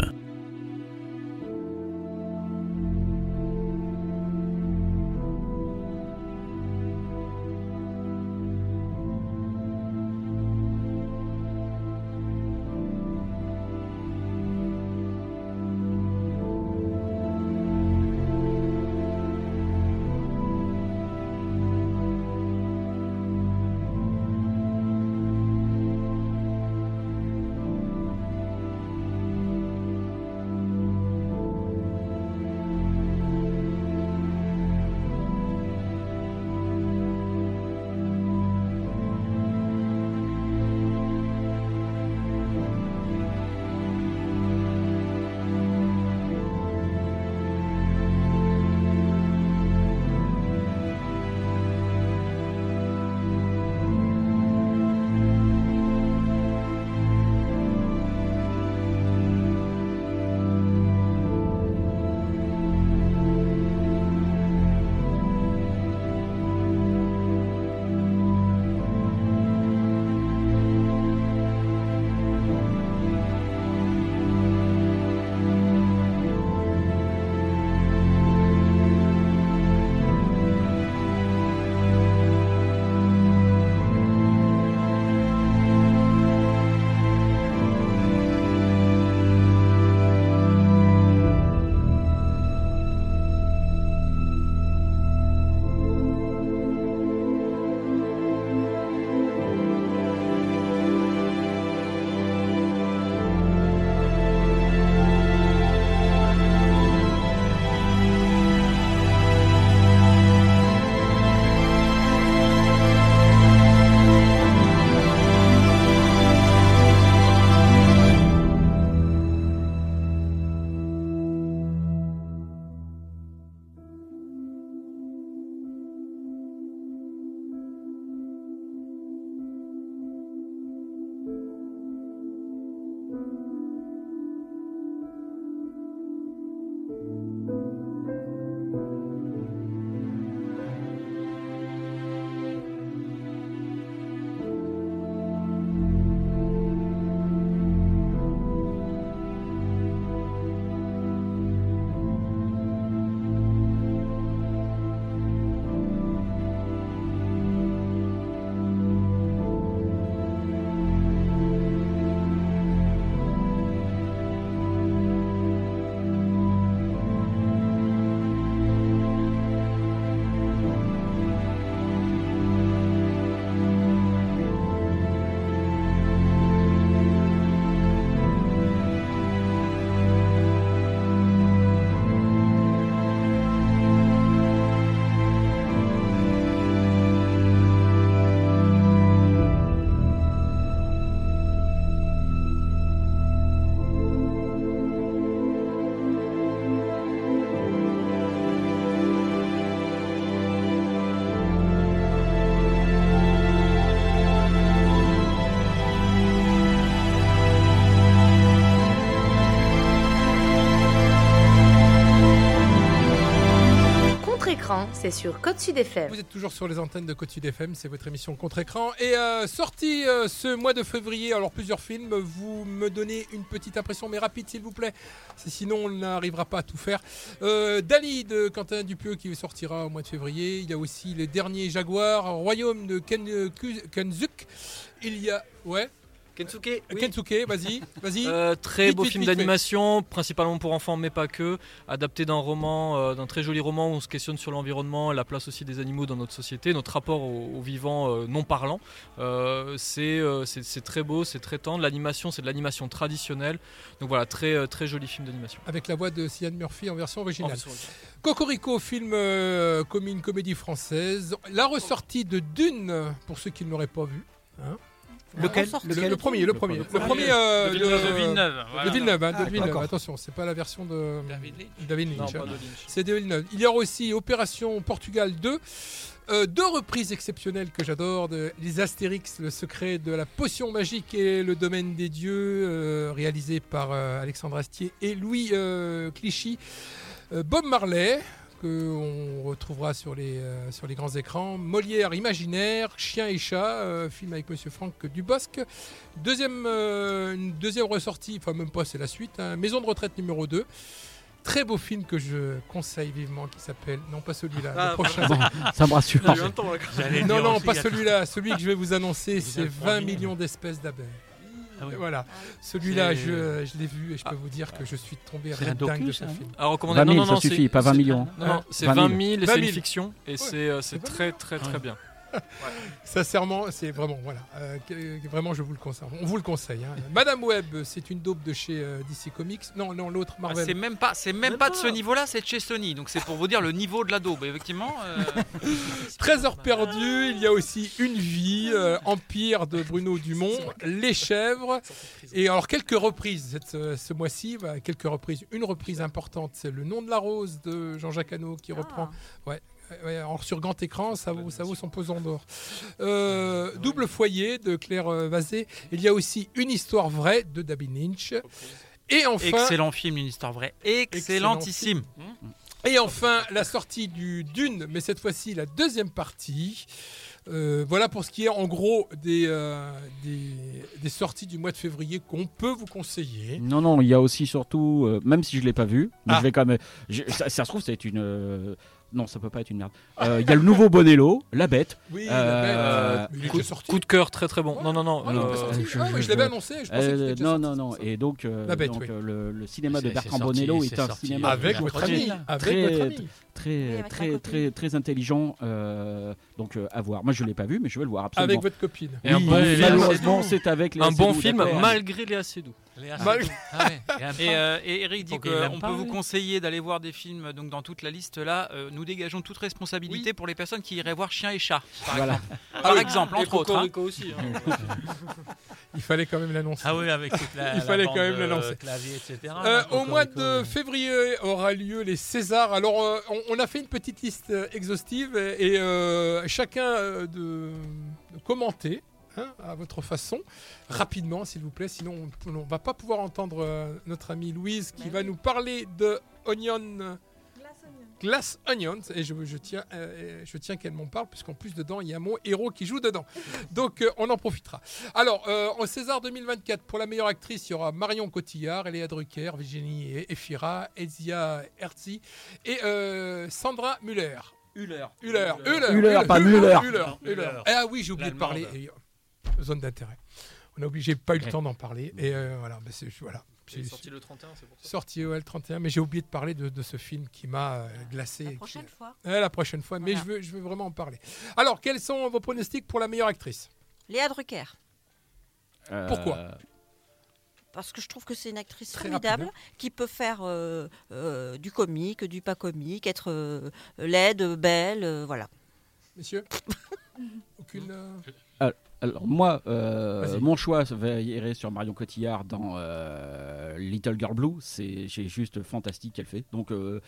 C'est sur Côte Sud FM. Vous êtes toujours sur les antennes de Côte Sud FM, c'est votre émission contre-écran. Et euh, sorti euh, ce mois de février, alors plusieurs films, vous me donnez une petite impression, mais rapide s'il vous plaît, sinon on n'arrivera pas à tout faire. Euh, Dali de Quentin Dupieux qui sortira au mois de février. Il y a aussi Les Derniers Jaguars, Royaume de Kenzuk. Il y a... Ouais Kensuke, oui. Kensuke, vas-y, vas-y. Euh, très Vite, beau vite, film d'animation, principalement pour enfants, mais pas que. Adapté d'un roman, euh, d'un très joli roman où on se questionne sur l'environnement, la place aussi des animaux dans notre société, notre rapport aux, vivants euh, non parlants. Euh, c'est euh, très beau, c'est très tendre. L'animation, c'est de l'animation traditionnelle. Donc voilà, très, euh, très joli film d'animation. Avec la voix de Cillian Murphy en version originale. En version originale. Cocorico, film euh, comme une comédie française. La ressortie de Dune, pour ceux qui ne l'auraient pas vu. hein. Lequel le, Lequel le premier, le premier. Le premier. premier euh, De Villeneuve. de- Villeneuve, voilà. De Villeneuve, hein, de Ah, Villeneuve. Attention, c'est pas la version de David Lynch. David Non, Lynch. pas hein. Lynch. C'est de Villeneuve. Il y aura aussi Opération Portugal 2. euh, deux reprises exceptionnelles que j'adore, de- les Astérix, le secret de la potion magique et le domaine des dieux, euh, réalisé par euh, Alexandre Astier et Louis euh, Clichy. Euh, Bob Marley, qu'on retrouvera sur les, euh, sur les grands écrans. Molière Imaginaire, Chien et Chat, euh, film avec Monsieur Franck Dubosc. Deuxième, euh, une deuxième ressortie, enfin même pas, c'est la suite, hein, Maison de retraite numéro 2. Très beau film que je conseille vivement qui s'appelle, non pas celui-là, Ah, le prochain. Bon, ça me rassure. Non, non, pas celui-là, celui que je vais vous annoncer, c'est avez 20 3 millions d'espèces d'abeilles. Ah oui. Voilà, celui-là, C'est- je, je l'ai vu et je peux vous dire que je suis tombé red dingue de ça, ce film. À recommander. 20 non, 000, non, non, ça c'est- suffit, pas 20 c'est- millions. Non, non, c'est 20 20 000. 000 et 20 c'est 000. une fiction. Et Ouais. c'est euh, très, très, très Ouais. bien. Sincèrement, c'est vraiment, voilà, euh, vraiment, je vous le conseille. On vous le conseille. hein. Madame Web, c'est une daube de chez euh, DC Comics. Non, non, l'autre, Ah, Marvel. c'est même pas, c'est même, Même pas de ce niveau-là, c'est de chez Sony. Donc c'est pour vous dire le niveau de la daube. Effectivement. euh, Trésor perdu, il y a aussi Une vie, euh, Empire de Bruno Dumont, Les chèvres, et alors quelques reprises cette- ce, mois-ci, bah, quelques reprises. Une reprise importante, c'est Le nom de la rose de Jean-Jacques Hano qui reprend. Ouais, ouais, alors sur grand écran, ça vaut, ça vaut son pesant d'or. Euh, Double foyer de Claire euh, Vazé. Il y a aussi Une histoire vraie de David Lynch. Et enfin, Excellent film, une histoire vraie, excellentissime. et enfin, la sortie du Dune, mais cette fois-ci la deuxième partie. Euh, voilà pour ce qui est en gros des, euh, des, des sorties du mois de février qu'on peut vous conseiller. Non, non, il y a aussi surtout, euh, même si je l'ai pas vu, mais Ah. je vais quand même. je- ça, ça se trouve, c'est une. Euh, non, ça peut pas être une merde. Euh, Il y a le nouveau Bonello, La Bête. Oui, Euh, la bête, euh, mais il est coup, déjà sorti. coup de cœur, très très bon. Ouais. Non, non, non. Ah, il est euh, je- Ah, je- je l'avais je- annoncé. Je Euh, non, non, non. Et donc, euh, La Bête, donc, oui. euh, le, le cinéma de Bertrand sorti, Bonello est un sorti. cinéma Avec votre ami. Très- votre ami. Oui, très, très, très, très intelligent. euh, donc, euh, à voir. Moi, je l'ai pas vu, mais je vais le voir absolument. Avec votre copine. Et un Oui, bon film, malheureusement, c'est avec les un bon Seydoux, film malgré les assez doux. Léa, Mal- c'est- Ah ouais, et euh, Eric dit qu'on peut vous conseiller d'aller voir des films donc dans toute la liste là. Nous dégageons toute responsabilité pour les personnes qui iraient voir Chien et Chat, par Voilà. exemple. Par exemple, Et entre autres. hein. Aussi. hein. Il fallait quand même l'annoncer. Ah oui, avec toute la, Il la fallait bande, quand même le euh, lancer. clavier, etc. Euh, au mois de février aura lieu les Césars. Alors, euh, on, on a fait une petite liste euh, exhaustive et, et, euh, chacun de, de commenter hein, à votre façon, rapidement s'il vous plaît. Sinon, on ne va pas pouvoir entendre euh, notre amie Louise qui Mais va oui. nous parler de Onion. Glass Onions, et je, je tiens, euh, je tiens qu'elle m'en parle, puisqu'en plus dedans, il y a mon héros qui joue dedans. Donc, euh, on en profitera. Alors, euh, en César 2024, pour la meilleure actrice, il y aura Marion Cotillard, Eléa Drucker, Virginie Efira, Ezia Herzi et euh, Sandra Muller. Huller. Müller, Müller. Müller, Müller, pas Müller. Müller, Müller. Müller. Ah oui, j'ai oublié de parler. Euh, zone d'intérêt. On a oublié, j'ai pas eu le temps d'en parler. Et euh, voilà, bah, c'est voilà. C'est J'ai- sorti le 31, c'est pour ça. sorti ouais, le 31, mais j'ai oublié de parler de, de ce film qui m'a euh, glacé. La qui- prochaine fois. Ouais, la prochaine fois, mais je veux, je veux vraiment en parler. Alors, quels sont vos pronostics pour la meilleure actrice? Léa Drucker. Euh, Pourquoi? Parce que je trouve que c'est une actrice Très formidable rapide, qui peut faire euh, euh, du comique, du pas comique, être euh, laide, belle, euh, voilà. Messieurs? Aucune. Alors moi, euh, mon choix va irait sur Marion Cotillard dans euh, Little Girl Blue. C'est juste fantastique qu'elle fait. Donc, euh,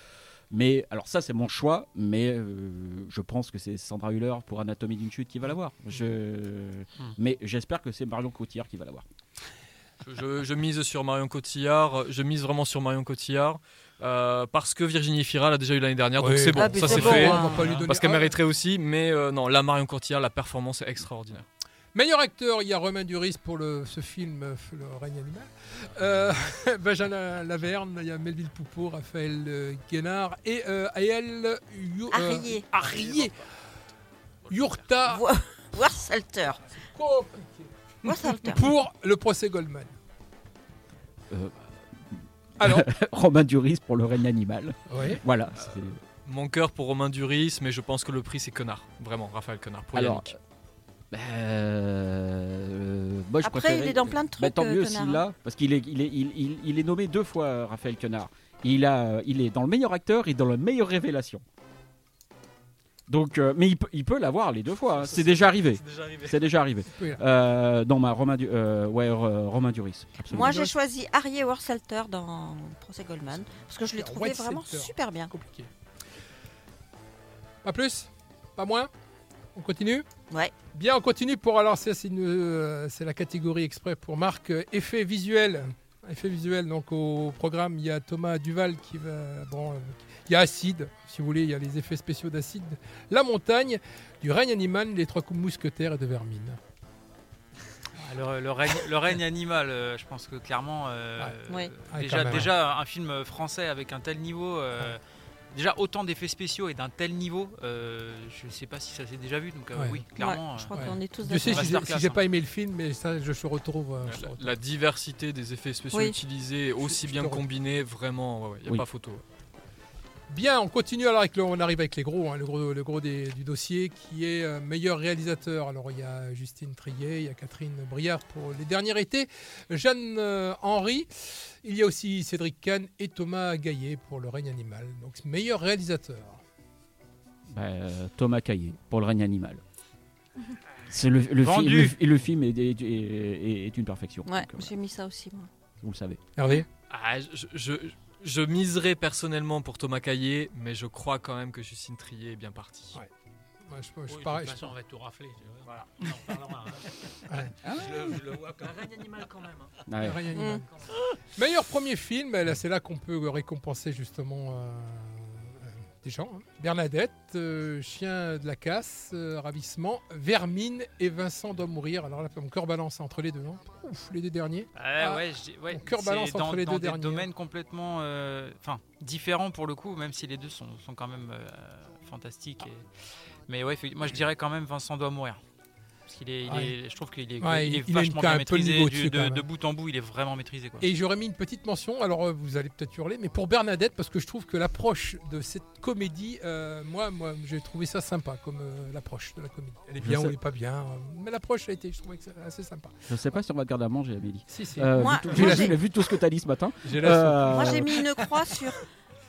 mais alors ça c'est mon choix, mais euh, je pense que c'est Sandra Hüller pour Anatomie d'une chute qui va l'avoir. Je, Hmm. mais j'espère que c'est Marion Cotillard qui va l'avoir. je, je mise sur Marion Cotillard. Je mise vraiment sur Marion Cotillard. euh, parce que Virginie Fira l'a déjà eu l'année dernière, donc c'est bon, Ah, ça c'est bon, fait. hein. Parce qu'elle mériterait aussi, mais euh, non, là Marion Cotillard, la performance est extraordinaire. Meilleur acteur, il y a Romain Duris pour le, ce film euh, Le règne animal. Euh, Benjamin Laverne, il y a Melville Poupeau, Raphaël euh, Guénard et euh, Aël You- euh. Arrier. Yurta Warsalter. Warsalter. pour le procès Goldman. Euh, Alors, Romain Duris pour le règne animal. oui. Voilà. Mon cœur pour Romain Duris, mais je pense que le prix c'est Connard. Vraiment, Raphaël Connard pour Alors, Yannick. Euh, moi, je Après, préférais- il est dans plein de Bah, trucs. tant euh, mieux s'il hein. l'a, parce qu'il est, il est, il, il- il est nommé deux fois, Raphaël Quenard. Il, a, euh, il est dans le meilleur acteur et dans la meilleure révélation. Donc, euh, mais il peut, il peut l'avoir les deux fois. hein. C'est déjà arrivé. C'est déjà arrivé. C'est déjà arrivé. Oui. Euh, non, ma Romain, Du- euh, ouais, euh, Romain Duris. absolument. Moi, j'ai choisi Harry Warsalter dans Procès Goldman parce que je l'ai trouvé vraiment super bien. Compliqué. Pas plus? Pas moins? On continue Ouais. Bien, on continue pour. Alors, ça, c'est une, euh, c'est la catégorie exprès pour Marc. euh, effet visuel. Effet visuel. Donc, au programme, il y a Thomas Duval qui va. Bon, euh, il y a Acide, si vous voulez, il y a les effets spéciaux d'Acide. La montagne, du règne animal, les trois coups de mousquetaires et de vermine. Ah, Le, le règne, le règne animal, euh, je pense que clairement, euh, Ouais. euh, Ouais, déjà, déjà un film français avec un tel niveau, euh, déjà autant d'effets spéciaux et d'un tel niveau, euh, je ne sais pas si ça s'est déjà vu, donc euh, Ouais. oui, Ouais, clairement. je crois ouais. qu'on est tous Je sais si j'ai- si hein. pas aimé le film, mais ça, je se retrouve. euh, je La, retrouve. la diversité des effets spéciaux Oui. utilisés, aussi je bien combinés, vraiment, il n'y a Oui. pas photo. Bien, on continue alors avec le, on arrive avec les gros, hein, le gros, le gros des- du dossier qui est euh, meilleur réalisateur. Alors il y a Justine Trier, il y a Catherine Briard pour les derniers étés, Jeanne euh, Henry, il y a aussi Cédric Kahn et Thomas Gaillet pour Le règne animal. Donc meilleur réalisateur. Bah, euh, Thomas Caillé pour le règne animal. C'est le, le, fi- Vendu. le- et le film est, est- est- est une perfection. Ouais, j'ai mis ça aussi, moi. vous le savez. Hervé? Ah, je, je, je miserais personnellement pour Thomas Caillé, mais je crois quand même que Justine Trier est bien partie. Ouais. Moi, je, je, Oui, pareil, de je- toute façon, on va tout rafler. Voilà. On en parlera, hein. Ouais. Je, le, je le vois comme un règne animal quand même. hein. Ouais. Animal. Mm. Meilleur premier film, là, c'est là qu'on peut récompenser justement euh, des gens. hein. Bernadette, euh, Chien de la casse, euh, Ravissement, Vermine et Vincent doit mourir. Alors là, mon cœur balance entre les deux. hein. Ouf, les deux derniers. Ah, ouais, ouais, mon cœur balance dans, entre les dans deux des derniers. domaines complètement, euh, enfin, différents pour le coup, même si les deux sont, sont quand même euh, fantastiques. et- Mais ouais, moi je dirais quand même Vincent doit mourir. Parce qu'il est, il Ouais. est- je trouve qu'il est, Ouais, il est il- vachement bien maîtrisé niveau du- dessus, de, bout en bout, il est vraiment maîtrisé quoi. Et j'aurais mis une petite mention, alors euh, vous allez peut-être hurler, mais pour Bernadette, parce que je trouve que l'approche de cette comédie, euh, moi, moi j'ai trouvé ça sympa comme euh, l'approche de la comédie. Elle est Je bien ou elle est pas bien, euh, mais l'approche a été, je trouvais que c'est assez sympa. Je sais pas si on va te garder à manger, Amélie. Si, si. Euh, Moi- vu, moi, vu tout ce que tu as dit ce matin. Euh, Moi, j'ai mis une croix sur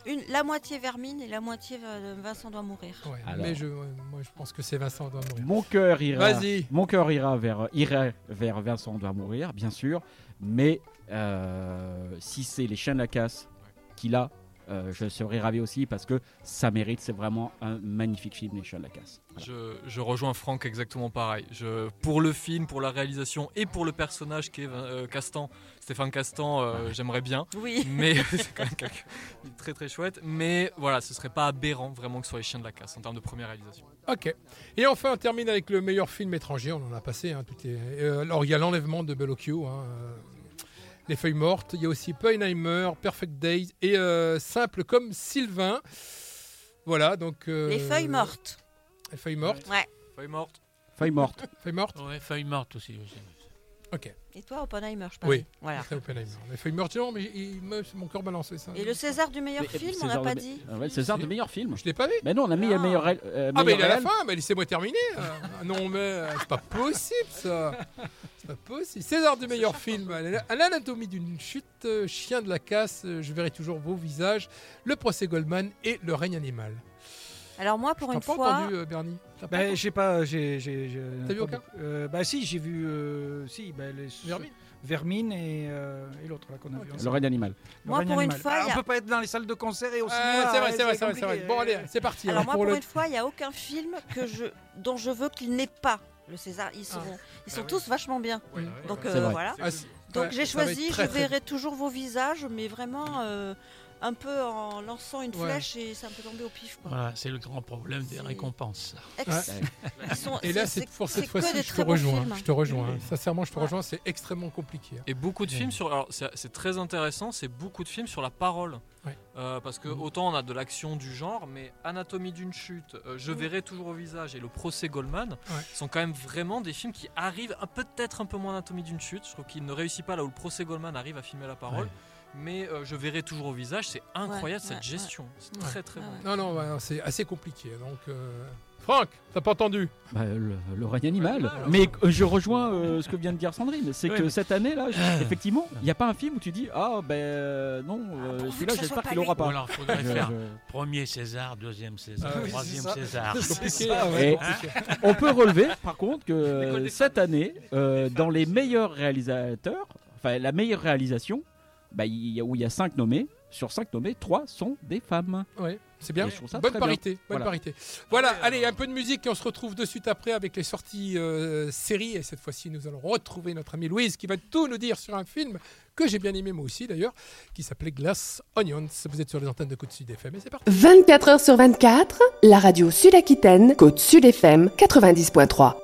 une, la moitié Vermine et la moitié euh, Vincent doit mourir. Ouais, Alors. mais je, ouais, moi je pense que c'est Vincent doit mourir. Mon cœur ira. Vas-y. Mon cœur ira vers, irait vers Vincent doit mourir, bien sûr. Mais euh, si c'est les chiens de la casse qu'il a, euh, je serai ravi aussi parce que ça mérite. C'est vraiment un magnifique film, les chiens de la casse. Voilà. Je, je rejoins Franck exactement pareil. Je, pour le film, pour la réalisation et pour le personnage qui est euh, Castan, Stéphane Castan, euh, j'aimerais bien. Oui. Mais c'est quand même très très chouette. Mais voilà, ce serait pas aberrant vraiment que ce soit les chiens de la casse en termes de première réalisation. Ok. Et enfin, on termine avec le meilleur film étranger. On en a passé. Hein, euh, alors, il y a l'enlèvement de Bellocchio. hein, euh, les feuilles mortes. Il y a aussi Oppenheimer, Perfect Days et euh, Simple comme Sylvain. Voilà, donc. euh, Les feuilles mortes. Les feuilles mortes. Ouais. Feuille morte. Feuille morte. Feuilles mortes Ouais, feuille morte aussi. aussi. Ok. Et toi, Oppenheimer, je Oui. parie. Voilà. Oppenheimer. Les feuilles mortes, non, mais il me... mon cœur balance. Ça. Et le César du meilleur Mais, film, euh, on n'a pas dit. Ah ouais, César de meilleur film. Je l'ai pas vu. Mais non, on a mis Ah. le meilleur. euh, Ah, mais il est à la fin, mais laissez-moi terminer. Ah, non, mais euh, c'est pas possible ça. C'est pas possible. César du meilleur film. À l'anatomie d'une chute, euh, Chien de la casse, euh, je verrai toujours vos visages, Le procès Goldman et Le règne animal. Alors moi, pour T'as une pas fois, entendu, euh, Bernie T'as pas Bah, entendu j'ai pas. J'ai, j'ai, j'ai- T'as vu aucun. Euh, Bah, si, j'ai vu. euh, si, bah, les, Vermine Vermine et, euh, et l'autre là qu'on a vu. Le ensemble. règne animal. Le Moi, pour une fois, Ah, il y a- on peut pas être dans les salles de concert et au Euh, cinéma. C'est vrai, c'est vrai, c'est vrai, c'est vrai. compliqué. Bon, allez, c'est parti. alors moi, pour pour le- une fois, il n'y a aucun film que je, dont je veux qu'il n'ait pas le César. Ils sont, ils sont Ah oui. tous vachement bien. Donc euh, vrai. voilà. Ah, Donc Ouais, j'ai ça va choisi, très, je très verrai toujours vos visages, mais vraiment euh, un peu en lançant une Ouais. flèche et c'est un peu tombé au pif. Quoi. Voilà, c'est le grand problème des récompenses. Ils sont- Et là, c'est pour cette fois-ci, je te rejoins. Je te rejoins. Sincèrement, je te Ouais. rejoins. C'est extrêmement compliqué. hein. Et beaucoup de Ouais. films sur. Alors, c'est très intéressant, c'est beaucoup de films sur la parole. Ouais. Euh, parce que Mhm. autant on a de l'action du genre, mais Anatomie d'une chute, euh, Je verrai toujours au visage et Le procès Goldman Ouais. sont quand même vraiment des films qui arrivent, un- peut-être un peu moins Anatomie d'une chute. Je trouve qu'il ne réussit pas là où le procès Goldman arrive à filmer la parole. Ouais. Mais euh, Je verrai toujours au visage, c'est incroyable Ouais, cette ouais, gestion. C'est très très Ouais, bon. Non, non, ouais, c'est assez compliqué. Donc, euh, Franck, t'as pas entendu? Bah, le, le règne animal. Mais euh, je rejoins euh, ce que vient de dire Sandrine. C'est Oui, que mais- cette année, là, je- effectivement, il n'y a pas un film où tu dis Ah, ben non, euh, pourvu celui-là, j'espère qu'il pas Ou pas. alors, il faudrait faire premier César, deuxième César, Ah oui, troisième. César. Ça, ouais. On peut relever, par contre, que cette année, dans les meilleurs réalisateurs, enfin la meilleure réalisation, bah, il y a, où il y a 5 nommés, sur 5 nommés, 3 sont des femmes. Ouais, c'est bien. Bonne bien. parité. Bonne Voilà. parité. Voilà, Ouais, allez, un peu de musique et on se retrouve de suite après avec les sorties euh, séries. Et cette fois-ci, nous allons retrouver notre amie Louise qui va tout nous dire sur un film que j'ai bien aimé moi aussi d'ailleurs, qui s'appelait Glass Onions. Vous êtes sur les antennes de Côte Sud FM et c'est parti. 24 heures sur 24, la radio Sud-Aquitaine, Côte Sud FM 90.3.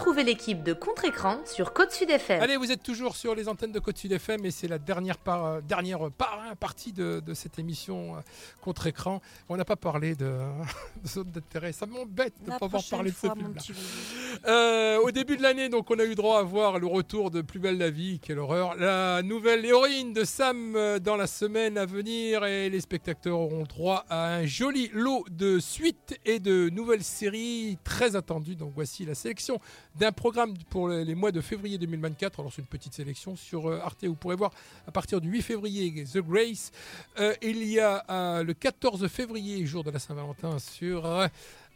Retrouvez l'équipe de Contre-Écran sur Côte Sud FM. Allez, vous êtes toujours sur les antennes de Côte Sud FM et c'est la dernière, par- euh, dernière part- partie de, de cette émission euh, contre-écran. On n'a pas parlé de, de zone d'intérêt. Ça m'embête de ne pas avoir parlé de ce Louis. Euh, au début de l'année, donc, on a eu droit à voir le retour de Plus belle la vie, quelle horreur. La nouvelle héroïne de Sam euh, dans la semaine à venir et les spectateurs auront droit à un joli lot de suites et de nouvelles séries très attendues. Donc voici la sélection d'un programme pour les mois de février 2024. Alors c'est une petite sélection sur Arte. Vous pourrez voir à partir du 8 février The Euh, il y a euh, le 14 février, jour de la Saint-Valentin, sur euh,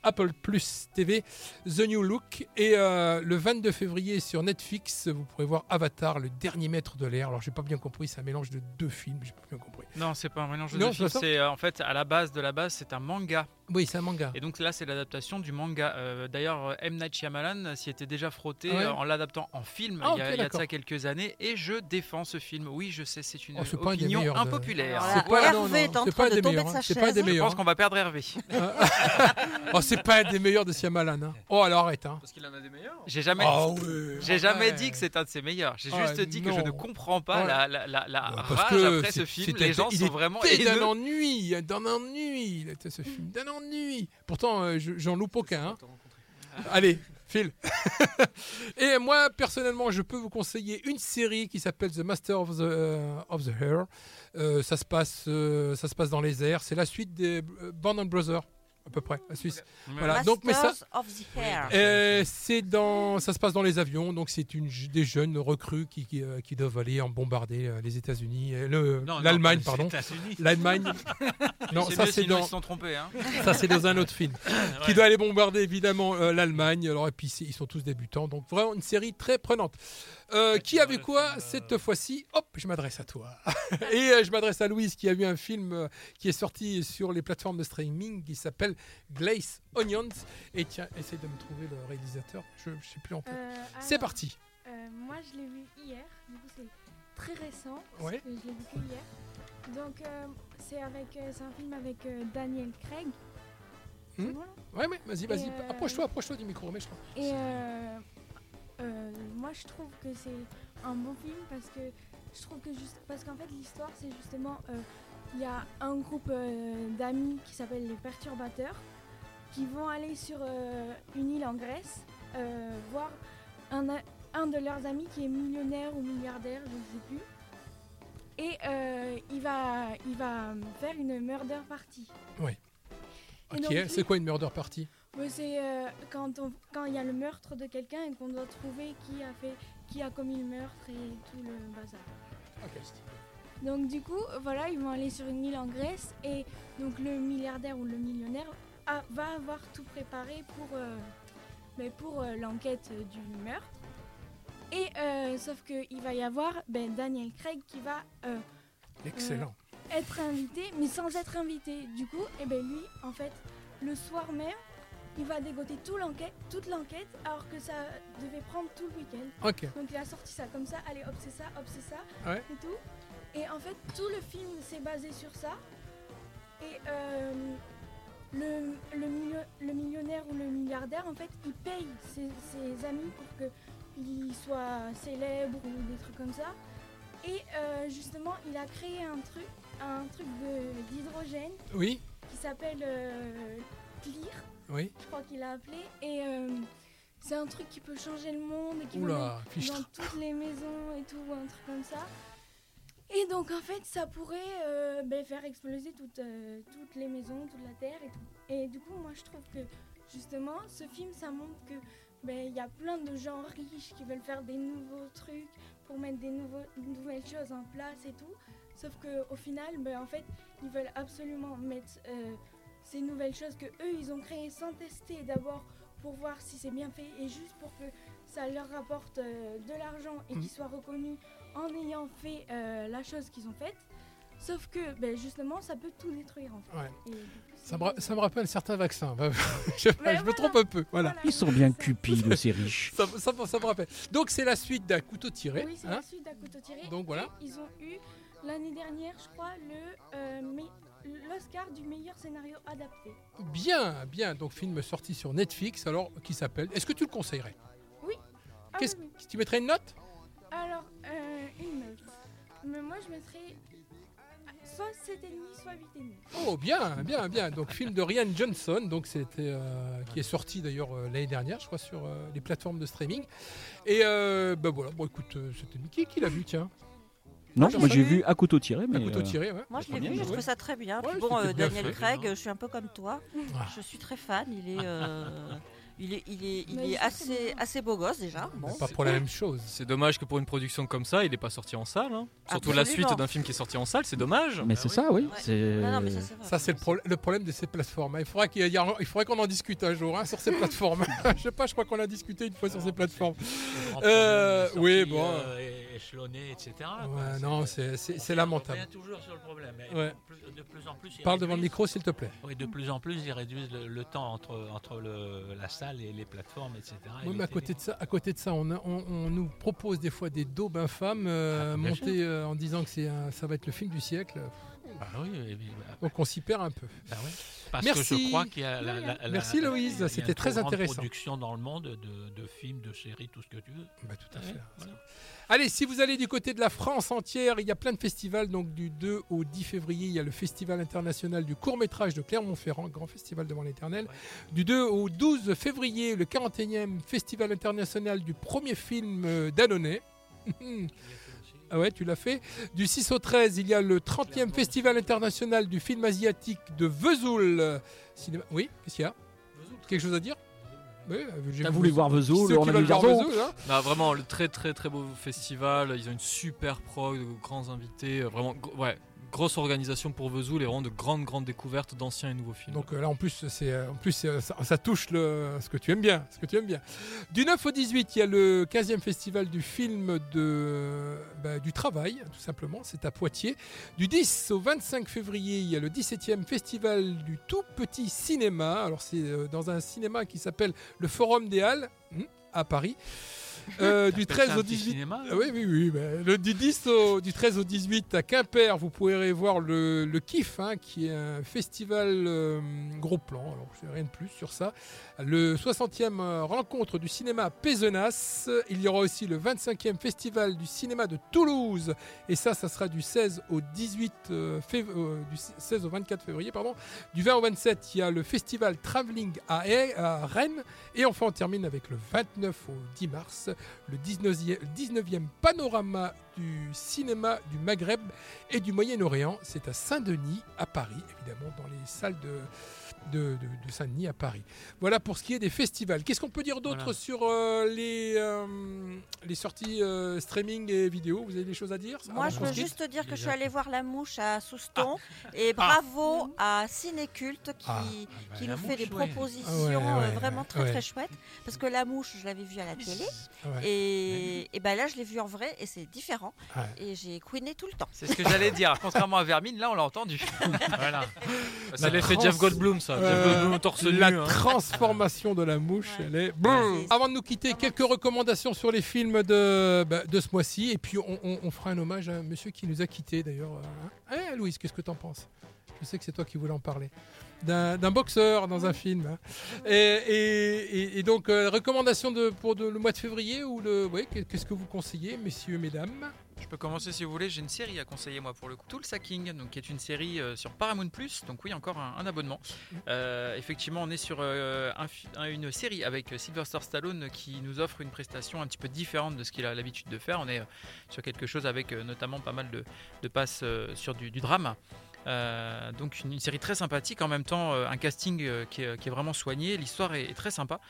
Apple Plus TV, The New Look. Et le 22 février sur Netflix, vous pourrez voir Avatar, le dernier maître de l'air. Alors j'ai pas bien compris, c'est un mélange de deux films, j'ai pas bien compris. Non, c'est pas un mélange de Non, deux films. C'est en fait à la base de la base, c'est un manga Oui, c'est un manga. Et donc là, c'est l'adaptation du manga. Euh, D'ailleurs, euh, M. Night Shyamalan s'y était déjà frotté Ah ouais euh, en l'adaptant en film Ah, il, y a, ok, il y a de ça quelques années. Et je défends ce film. Oui, je sais, c'est une Oh, pas un opinion de- impopulaire. Là, C'est pas- Hervé non, est en train pas de des tomber meilleurs, de sa hein, pas des Je meilleurs. pense qu'on va perdre Hervé. oh, c'est pas un des meilleurs de Shyamalan. Hein. Oh, alors arrête. Hein. Parce qu'il en a des meilleurs. J'ai jamais, Ah ouais. j'ai jamais dit que c'est un de ses meilleurs. J'ai Ah, juste dit que je ne comprends pas Ouais. la, la, la, la parce rage que après ce film. Les gens sont vraiment C'était d'un ennui, d'un ennui. Ce film d'un ennui. Pourtant, euh, je- j'en loupe aucun. hein. Allez, Phil. Et moi, personnellement, je peux vous conseiller une série qui s'appelle The Master of the, euh, of the Air. Euh, ça, se passe, euh, ça se passe dans les airs. C'est la suite des Band and Brothers, à peu près, la Suisse. Voilà. Donc, mais ça, euh, c'est dans, ça se passe dans les avions, donc c'est une, des jeunes recrues qui, qui, euh, qui doivent aller en bombarder euh, les États-Unis, l'Allemagne, pardon. L'Allemagne. non, C'est ça c'est dans, ils se sont trompés. Hein. ça c'est dans un autre film qui doit aller bombarder évidemment euh, l'Allemagne. Alors et puis ils sont tous débutants, donc vraiment une série très prenante. Euh, qui avait quoi cette fois-ci? Hop, je m'adresse à toi. et euh, je m'adresse à Louise qui a vu un film euh, qui est sorti sur les plateformes de streaming qui s'appelle Glaze Onions. Et tiens, essaye de me trouver le réalisateur. Je, sais plus en tête. Euh, C'est parti. euh, moi, je l'ai vu hier. Du coup, c'est très récent. Ouais. je l'ai vu que hier. Donc, euh, c'est avec, euh, c'est un film avec Daniel Craig. C'est Hmm. bon, Ouais, ouais, vas-y, vas-y. Et, Approche-toi, approche-toi du micro, mais je crois. Et euh, moi, je trouve que c'est un bon film parce que je trouve que juste parce qu'en fait, l'histoire, c'est justement euh, il y a un groupe euh, d'amis qui s'appelle les Perturbateurs qui vont aller sur euh, une île en Grèce euh, voir un, un de leurs amis qui est millionnaire ou milliardaire, je ne sais plus. Et euh, il, va, il va faire une murder party. Et Ok, c'est quoi une murder party? C'est euh, quand il y a le meurtre de quelqu'un et qu'on doit trouver qui a fait qui a commis le meurtre et tout le bazar. Donc du coup, voilà, ils vont aller sur une île en Grèce et donc le milliardaire ou le millionnaire a- va avoir tout préparé pour euh, ben, pour euh, l'enquête du meurtre. Et euh, sauf que il va y avoir ben, Daniel Craig qui va Excellent. être invité, mais sans être invité. Du coup, et ben lui, en fait, le soir même, il va dégoter tout toute l'enquête, alors que ça devait prendre tout le week-end. Donc il a sorti ça comme ça, allez hop c'est ça, hop c'est ça, Ouais. et tout. Et en fait, tout le film s'est basé sur ça. Et euh, le, le, milio- le millionnaire ou le milliardaire, en fait, il paye ses, ses amis pour qu'ils soient célèbres ou des trucs comme ça. Et euh, justement, il a créé un truc, un truc d'hydrogène Oui, qui s'appelle euh, Clear, oui. je crois qu'il a appelé. Et c'est un truc qui peut changer le monde et qui peut Oula, dans toutes les maisons et tout, un truc comme ça. Et donc en fait, ça pourrait euh, ben, faire exploser toutes, euh, toutes les maisons, toute la terre et tout. Et du coup, moi je trouve que justement, ce film, ça montre que ben, il y a plein de gens riches qui veulent faire des nouveaux trucs pour mettre des nouveaux, nouvelles choses en place et tout. Sauf que au final, ben, en fait, ils veulent absolument mettre euh, ces nouvelles choses que eux ils ont créées sans tester d'abord pour voir si c'est bien fait et juste pour que ça leur rapporte de l'argent et Mhm. qu'ils soient reconnus en ayant fait euh, la chose qu'ils ont faite. Sauf que ben, justement, ça peut tout détruire en fait. Ouais. Et Ça me, ra- ça me rappelle certains vaccins. je Mais je me trompe un peu. Voilà. Ils sont bien cupides, ces riches. Ça, ça- ça me rappelle. Donc c'est la suite d'un couteau tiré. Oui, c'est hein. la suite d'un couteau tiré. Donc, voilà. Et ils ont eu l'année dernière, je crois, le euh, l'Oscar du meilleur scénario adapté. Bien, bien. Donc film sorti sur Netflix, alors qui s'appelle. Est-ce que tu le conseillerais? Oui. Ah Qu'est-ce oui, Tu mettrais une note? Alors, euh, une note. Mais moi, je mettrais soit 7,5, soit 8,5. Oh bien, bien, bien. Donc film de Ryan Johnson, donc c'était euh, qui est sorti d'ailleurs euh, l'année dernière, je crois, sur euh, les plateformes de streaming. Et euh, ben voilà. Bon écoute, euh, c'était Mickey qui l'a vu, tiens. Non, moi j'ai vu à couteau tiré, mais Un couteau tiré, ouais. Moi, je l'ai vu, ouais. trouvé ça très bien. Ouais, Puis bon, euh, Daniel fait. Craig, je suis un peu comme toi. Ah. Je suis très fan. Il est, euh, il est, il est, il Mais est je assez, beau gosse déjà. Bon. Pas pour la même chose. C'est dommage que pour une production comme ça, il n'est pas sorti en salle. hein. Surtout la suite d'un film qui est sorti en salle, c'est dommage. mais c'est ça, oui. Ouais. C'est Non, non, mais ça, c'est vrai. Ça, c'est le, pro- le problème de ces plateformes. hein. Il faudra qu'il y ait- il faudrait qu'on en discute un jour hein, sur ces plateformes. je sais pas, je crois qu'on a discuté une fois sur ces plateformes. Euh, oui, bon. euh, et- échelonné, etc. Ouais, non, C'est- lamentable. On toujours sur le problème. Et Ouais. plus- de plus en plus, ils Parle devant le micro, s'il te plaît. Oui, de plus en plus, ils réduisent le, le temps entre, entre le- la salle et les plateformes, etc. et Oui, mais à côté de ça, à côté de ça on, a- on- on nous propose des fois des daubes infâmes euh, Ah, montées euh, en disant que c'est un- ça va être le film du siècle. Ah oui, bah, Donc on s'y perd un peu. bah ouais. Parce Merci. que je crois qu'il y a la, la- la- Merci, Loïse, c'était très intéressant. production dans le monde de, de films, de séries, tout ce que tu veux. Bah, tout à Ouais, fait. voilà. Allez, si vous allez du côté de la France entière, il y a plein de festivals. Donc du 2 au 10 février, il y a le Festival international du court métrage de Clermont-Ferrand, grand festival devant l'éternel. Du 2 au 12 février, le 41e Festival international du premier film euh, Dannonay. Ah ouais, tu l'as fait. Du 6 au 13, il y a le 30e Festival international du film asiatique de Vesoul. cinéma- Oui, qu'est-ce qu'il y a Quelque chose à dire Oui, euh, T'as voulu voir Vesoul, on a vu hein vraiment, le très très très beau festival. Ils ont une super prog, de grands invités. euh, Vraiment, ouais, grosse organisation pour Vesoul et vraiment de grandes grandes découvertes d'anciens et nouveaux films. Donc euh, là en plus c'est euh, en plus c'est- ça, touche le ce que tu aimes bien, ce que tu aimes bien. Du 9 au 18, il y a le 15e festival du film de bah, du travail tout simplement, c'est à Poitiers. Du 10 au 25 février, il y a le 17e festival du tout petit cinéma. Alors c'est euh, dans un cinéma qui s'appelle le Forum des Halles hmm, à Paris. Euh, du T'appelles ça 13 un au petit 18 cinéma, Ah oui oui oui bah, le du 10 au du 13 au 18 à Quimper vous pourrez voir le, le KIF hein, qui est un festival euh, gros plan. Alors je sais rien de plus sur ça. Le 60e euh, rencontre du cinéma Pézenas. Il y aura aussi le 25e festival du cinéma de Toulouse. Et ça ça sera du 16 au 18 euh, fév- euh, du 16 au 24 février pardon. Du 20 au 27 il y a le festival Travelling à, à Rennes. Et enfin on termine avec le 29 au 10 mars le 19e, 19e panorama du cinéma du Maghreb et du Moyen-Orient. C'est à Saint-Denis, à Paris, évidemment, dans les salles de, de, de- de Saint-Denis à Paris. Voilà pour ce qui est des festivals. Qu'est-ce qu'on peut dire d'autre Voilà. sur euh, les, euh, les sorties euh, streaming et vidéo? Vous avez des choses à dire Moi, je veux juste te dire que je suis allée voir La Mouche à Souston. Et bravo à Cinéculte qui, Ah, bah, qui La nous fait des ouais. propositions Ah ouais, euh, ouais, vraiment ouais, très ouais. très chouettes. Parce que La Mouche, je l'avais vue à la télé. Ouais. Et, et ben là, je l'ai vue en vrai et c'est différent. Ouais. Et j'ai couiné tout le temps. C'est ce que j'allais dire. Contrairement à Vermine, là on l'a entendu. Voilà. c'est l'effet Jeff Goldblum, ça. Euh, nu. la hein. transformation de la mouche, Ouais. elle est. Ouais. Avant de nous quitter, quelques recommandations sur les films de, bah, de ce mois-ci. Et puis, on, on- on fera un hommage à un monsieur qui nous a quittés, d'ailleurs. Euh, hein, Louise, qu'est-ce que t'en penses? Je sais que c'est toi qui voulais en parler. D'un boxeur dans un film. hein. Et, et- et- et donc, euh, recommandation de, pour de- le mois de février ou le. Ouais, qu'est-ce que vous conseillez, messieurs, mesdames? Je peux commencer si vous voulez. J'ai une série à conseiller moi pour le coup. Tool Sacking, donc qui est une série euh, sur Paramount Plus. Donc oui, encore un, abonnement. Euh, effectivement, on est sur euh, une série avec Sylvester Stallone qui nous offre une prestation un petit peu différente de ce qu'il a l'habitude de faire. On est sur quelque chose avec notamment pas mal de, passes sur du drame. Euh, donc une, une série très sympathique, en même temps euh, un casting euh, qui, est, qui est vraiment soigné, l'histoire est, est très sympa,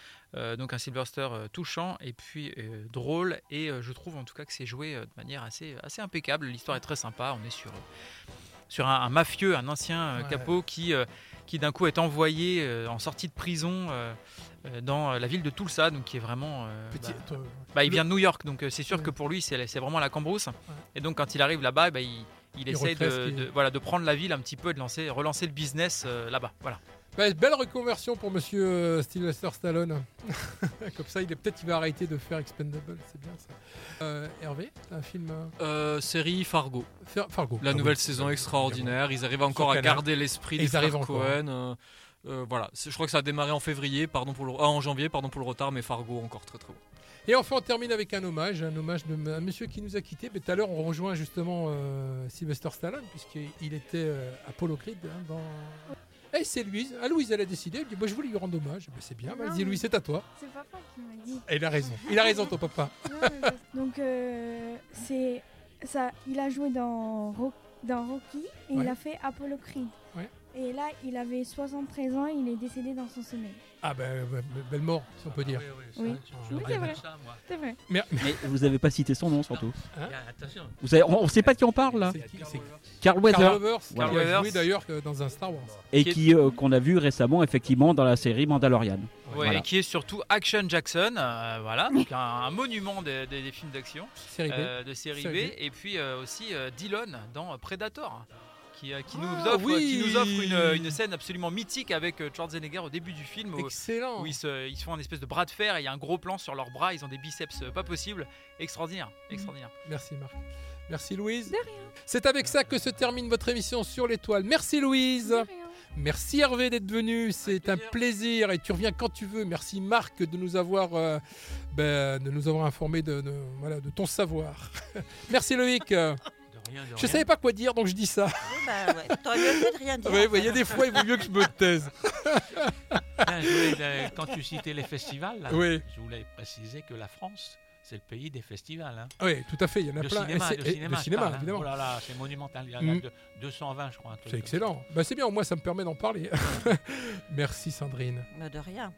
donc un Sylvester touchant et puis drôle. Et je trouve en tout cas que c'est joué de manière assez, assez impeccable, l'histoire est très sympa, on est sur, sur un, un mafieux, un ancien Ouais. capot qui, qui d'un coup est envoyé en sortie de prison dans la ville de Tulsa, donc qui est vraiment... Petit, bah, bah, il vient de New York, donc c'est sûr Ouais. que pour lui, c'est vraiment la cambrousse. Et donc, quand il arrive là-bas, bah, il, il Il essaie de, voilà, de prendre la ville un petit peu et de lancer, relancer le business euh, là-bas. Voilà. Bah, belle reconversion pour monsieur euh, Sylvester Stallone. Comme ça, il est peut-être il va arrêter de faire Expendable, c'est bien ça. Euh, Hervé, t'as un film euh, série Fargo. Fer- Fargo. La Ah nouvelle oui, saison extraordinaire. Ils arrivent encore à garder l'esprit des frères encore, Cohen. euh, voilà, je crois que ça a démarré en février, pardon pour le, ah, en janvier, pardon pour le retard, mais Fargo encore très très bon. Et enfin, on termine avec un hommage, un hommage de un monsieur qui nous a quittés. Mais tout à l'heure, on rejoint justement euh, Sylvester Stallone, puisqu'il était euh, Apollo Creed hein, dans. Et c'est Louise. Ah, Louise, elle a décidé. Elle dit Moi, je voulais lui rendre hommage. Ben, c'est bien. Vas-y, Louise, c'est à toi. C'est papa qui m'a dit. Et il a raison. Il a raison, ton papa. Non, Donc, euh, c'est ça. Il a joué dans, Ro- dans Rocky et Ouais. il a fait Apollo Creed. Ouais. Et là, il avait 73 ans, il est décédé dans son sommeil. Ah ben, be- be- belle mort, si on peut dire. Oui, je Oui, me c'est vrai. C'est vrai. Mais, Mais vous n'avez pas cité son nom surtout. Hein attention. Vous savez, on ne sait pas de qui on parle là. C'est Carl Weathers. Carl Weathers, Voilà. qui a joué d'ailleurs dans un Star Wars. Et Qui est- euh, qu'on a vu récemment effectivement dans la série Mandalorian. Ouais, Voilà. et qui est surtout Action Jackson, euh, voilà, donc un, un monument des, des- des films d'action, Série B. euh, de série Série B, et puis euh, aussi euh, Dillon dans Predator, qui, euh, qui, Ah, nous, offre, oui. qui nous offre une, une scène absolument mythique avec euh, Schwarzenegger au début du film, où, Excellent. où ils, se, ils se font un espèce de bras de fer, et il y a un gros plan sur leurs bras, ils ont des biceps euh, pas possibles, extraordinaire, extraordinaire. Merci Marc. Merci Louise. De rien. C'est avec ça que se termine votre émission sur l'étoile. Merci Louise. De rien. Merci Hervé d'être venu, c'est un plaisir et tu reviens quand tu veux. Merci Marc de nous avoir, euh, ben, de nous avoir informé de, de- voilà, de ton savoir. Merci Loïc. De rien, de Je rien. savais pas quoi dire donc je dis ça. Oui, bah ouais. T'aurais mieux fait de rien dire. Il y a des fois il vaut mieux que je me taise. Tiens, je voulais, quand tu citais les festivals, là, Oui. je voulais préciser que la France, c'est le pays des festivals. hein. Oui, tout à fait, il y en a de plein. cinéma, de cinéma, de cinéma, parle, hein. évidemment. Oh là là, c'est monumental. Il y en a Mm. de- 220, je crois. C'est excellent. Bah, c'est bien, au moins ça me permet d'en parler. Merci Sandrine. Bah, de rien.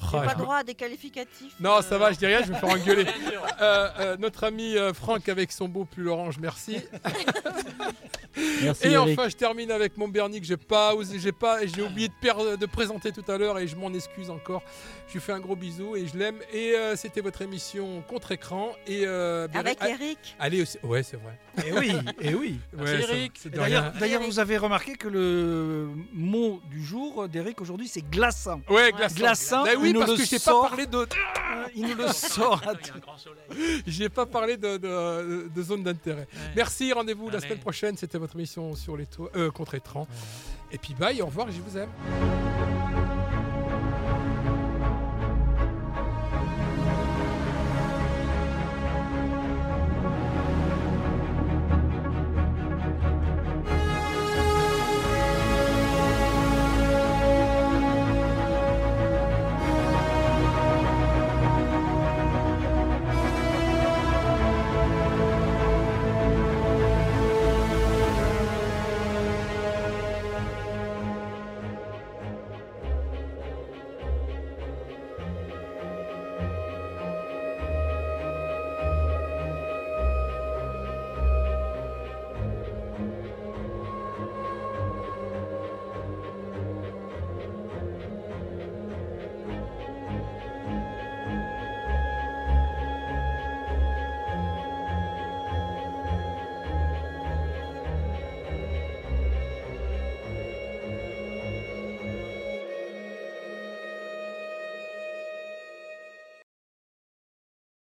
J'ai pas droit à des qualificatifs. Non, euh, ça va, je dis rien, je vais me faire engueuler. Euh, euh, notre ami euh, Franck avec son beau pull orange, merci. Merci Et Eric. enfin, je termine avec mon Bernie que j'ai pas osé, j'ai pas, j'ai oublié de, per- de présenter tout à l'heure et je m'en excuse encore. Je lui fais un gros bisou et je l'aime. Et euh, c'était votre émission contre écran et euh, Avec ah, Eric. Allez aussi, ouais, c'est vrai. Et oui, et oui. Ouais, ça- Eric. D'ailleurs, d'ailleurs, vous avez remarqué que le mot du jour d'Eric aujourd'hui, c'est glaçant. Ouais, glaçant. Glaçant, Bah oui, parce que j'ai sort. pas parlé de, Euh, Il nous le sort. à Il y a tout- un grand soleil. j'ai pas parlé de, de, de zone d'intérêt. Ouais. Merci, rendez-vous la Allez. semaine prochaine. C'était votre émission sur les toits, euh, contre écran. Et puis bye, au revoir, je vous aime.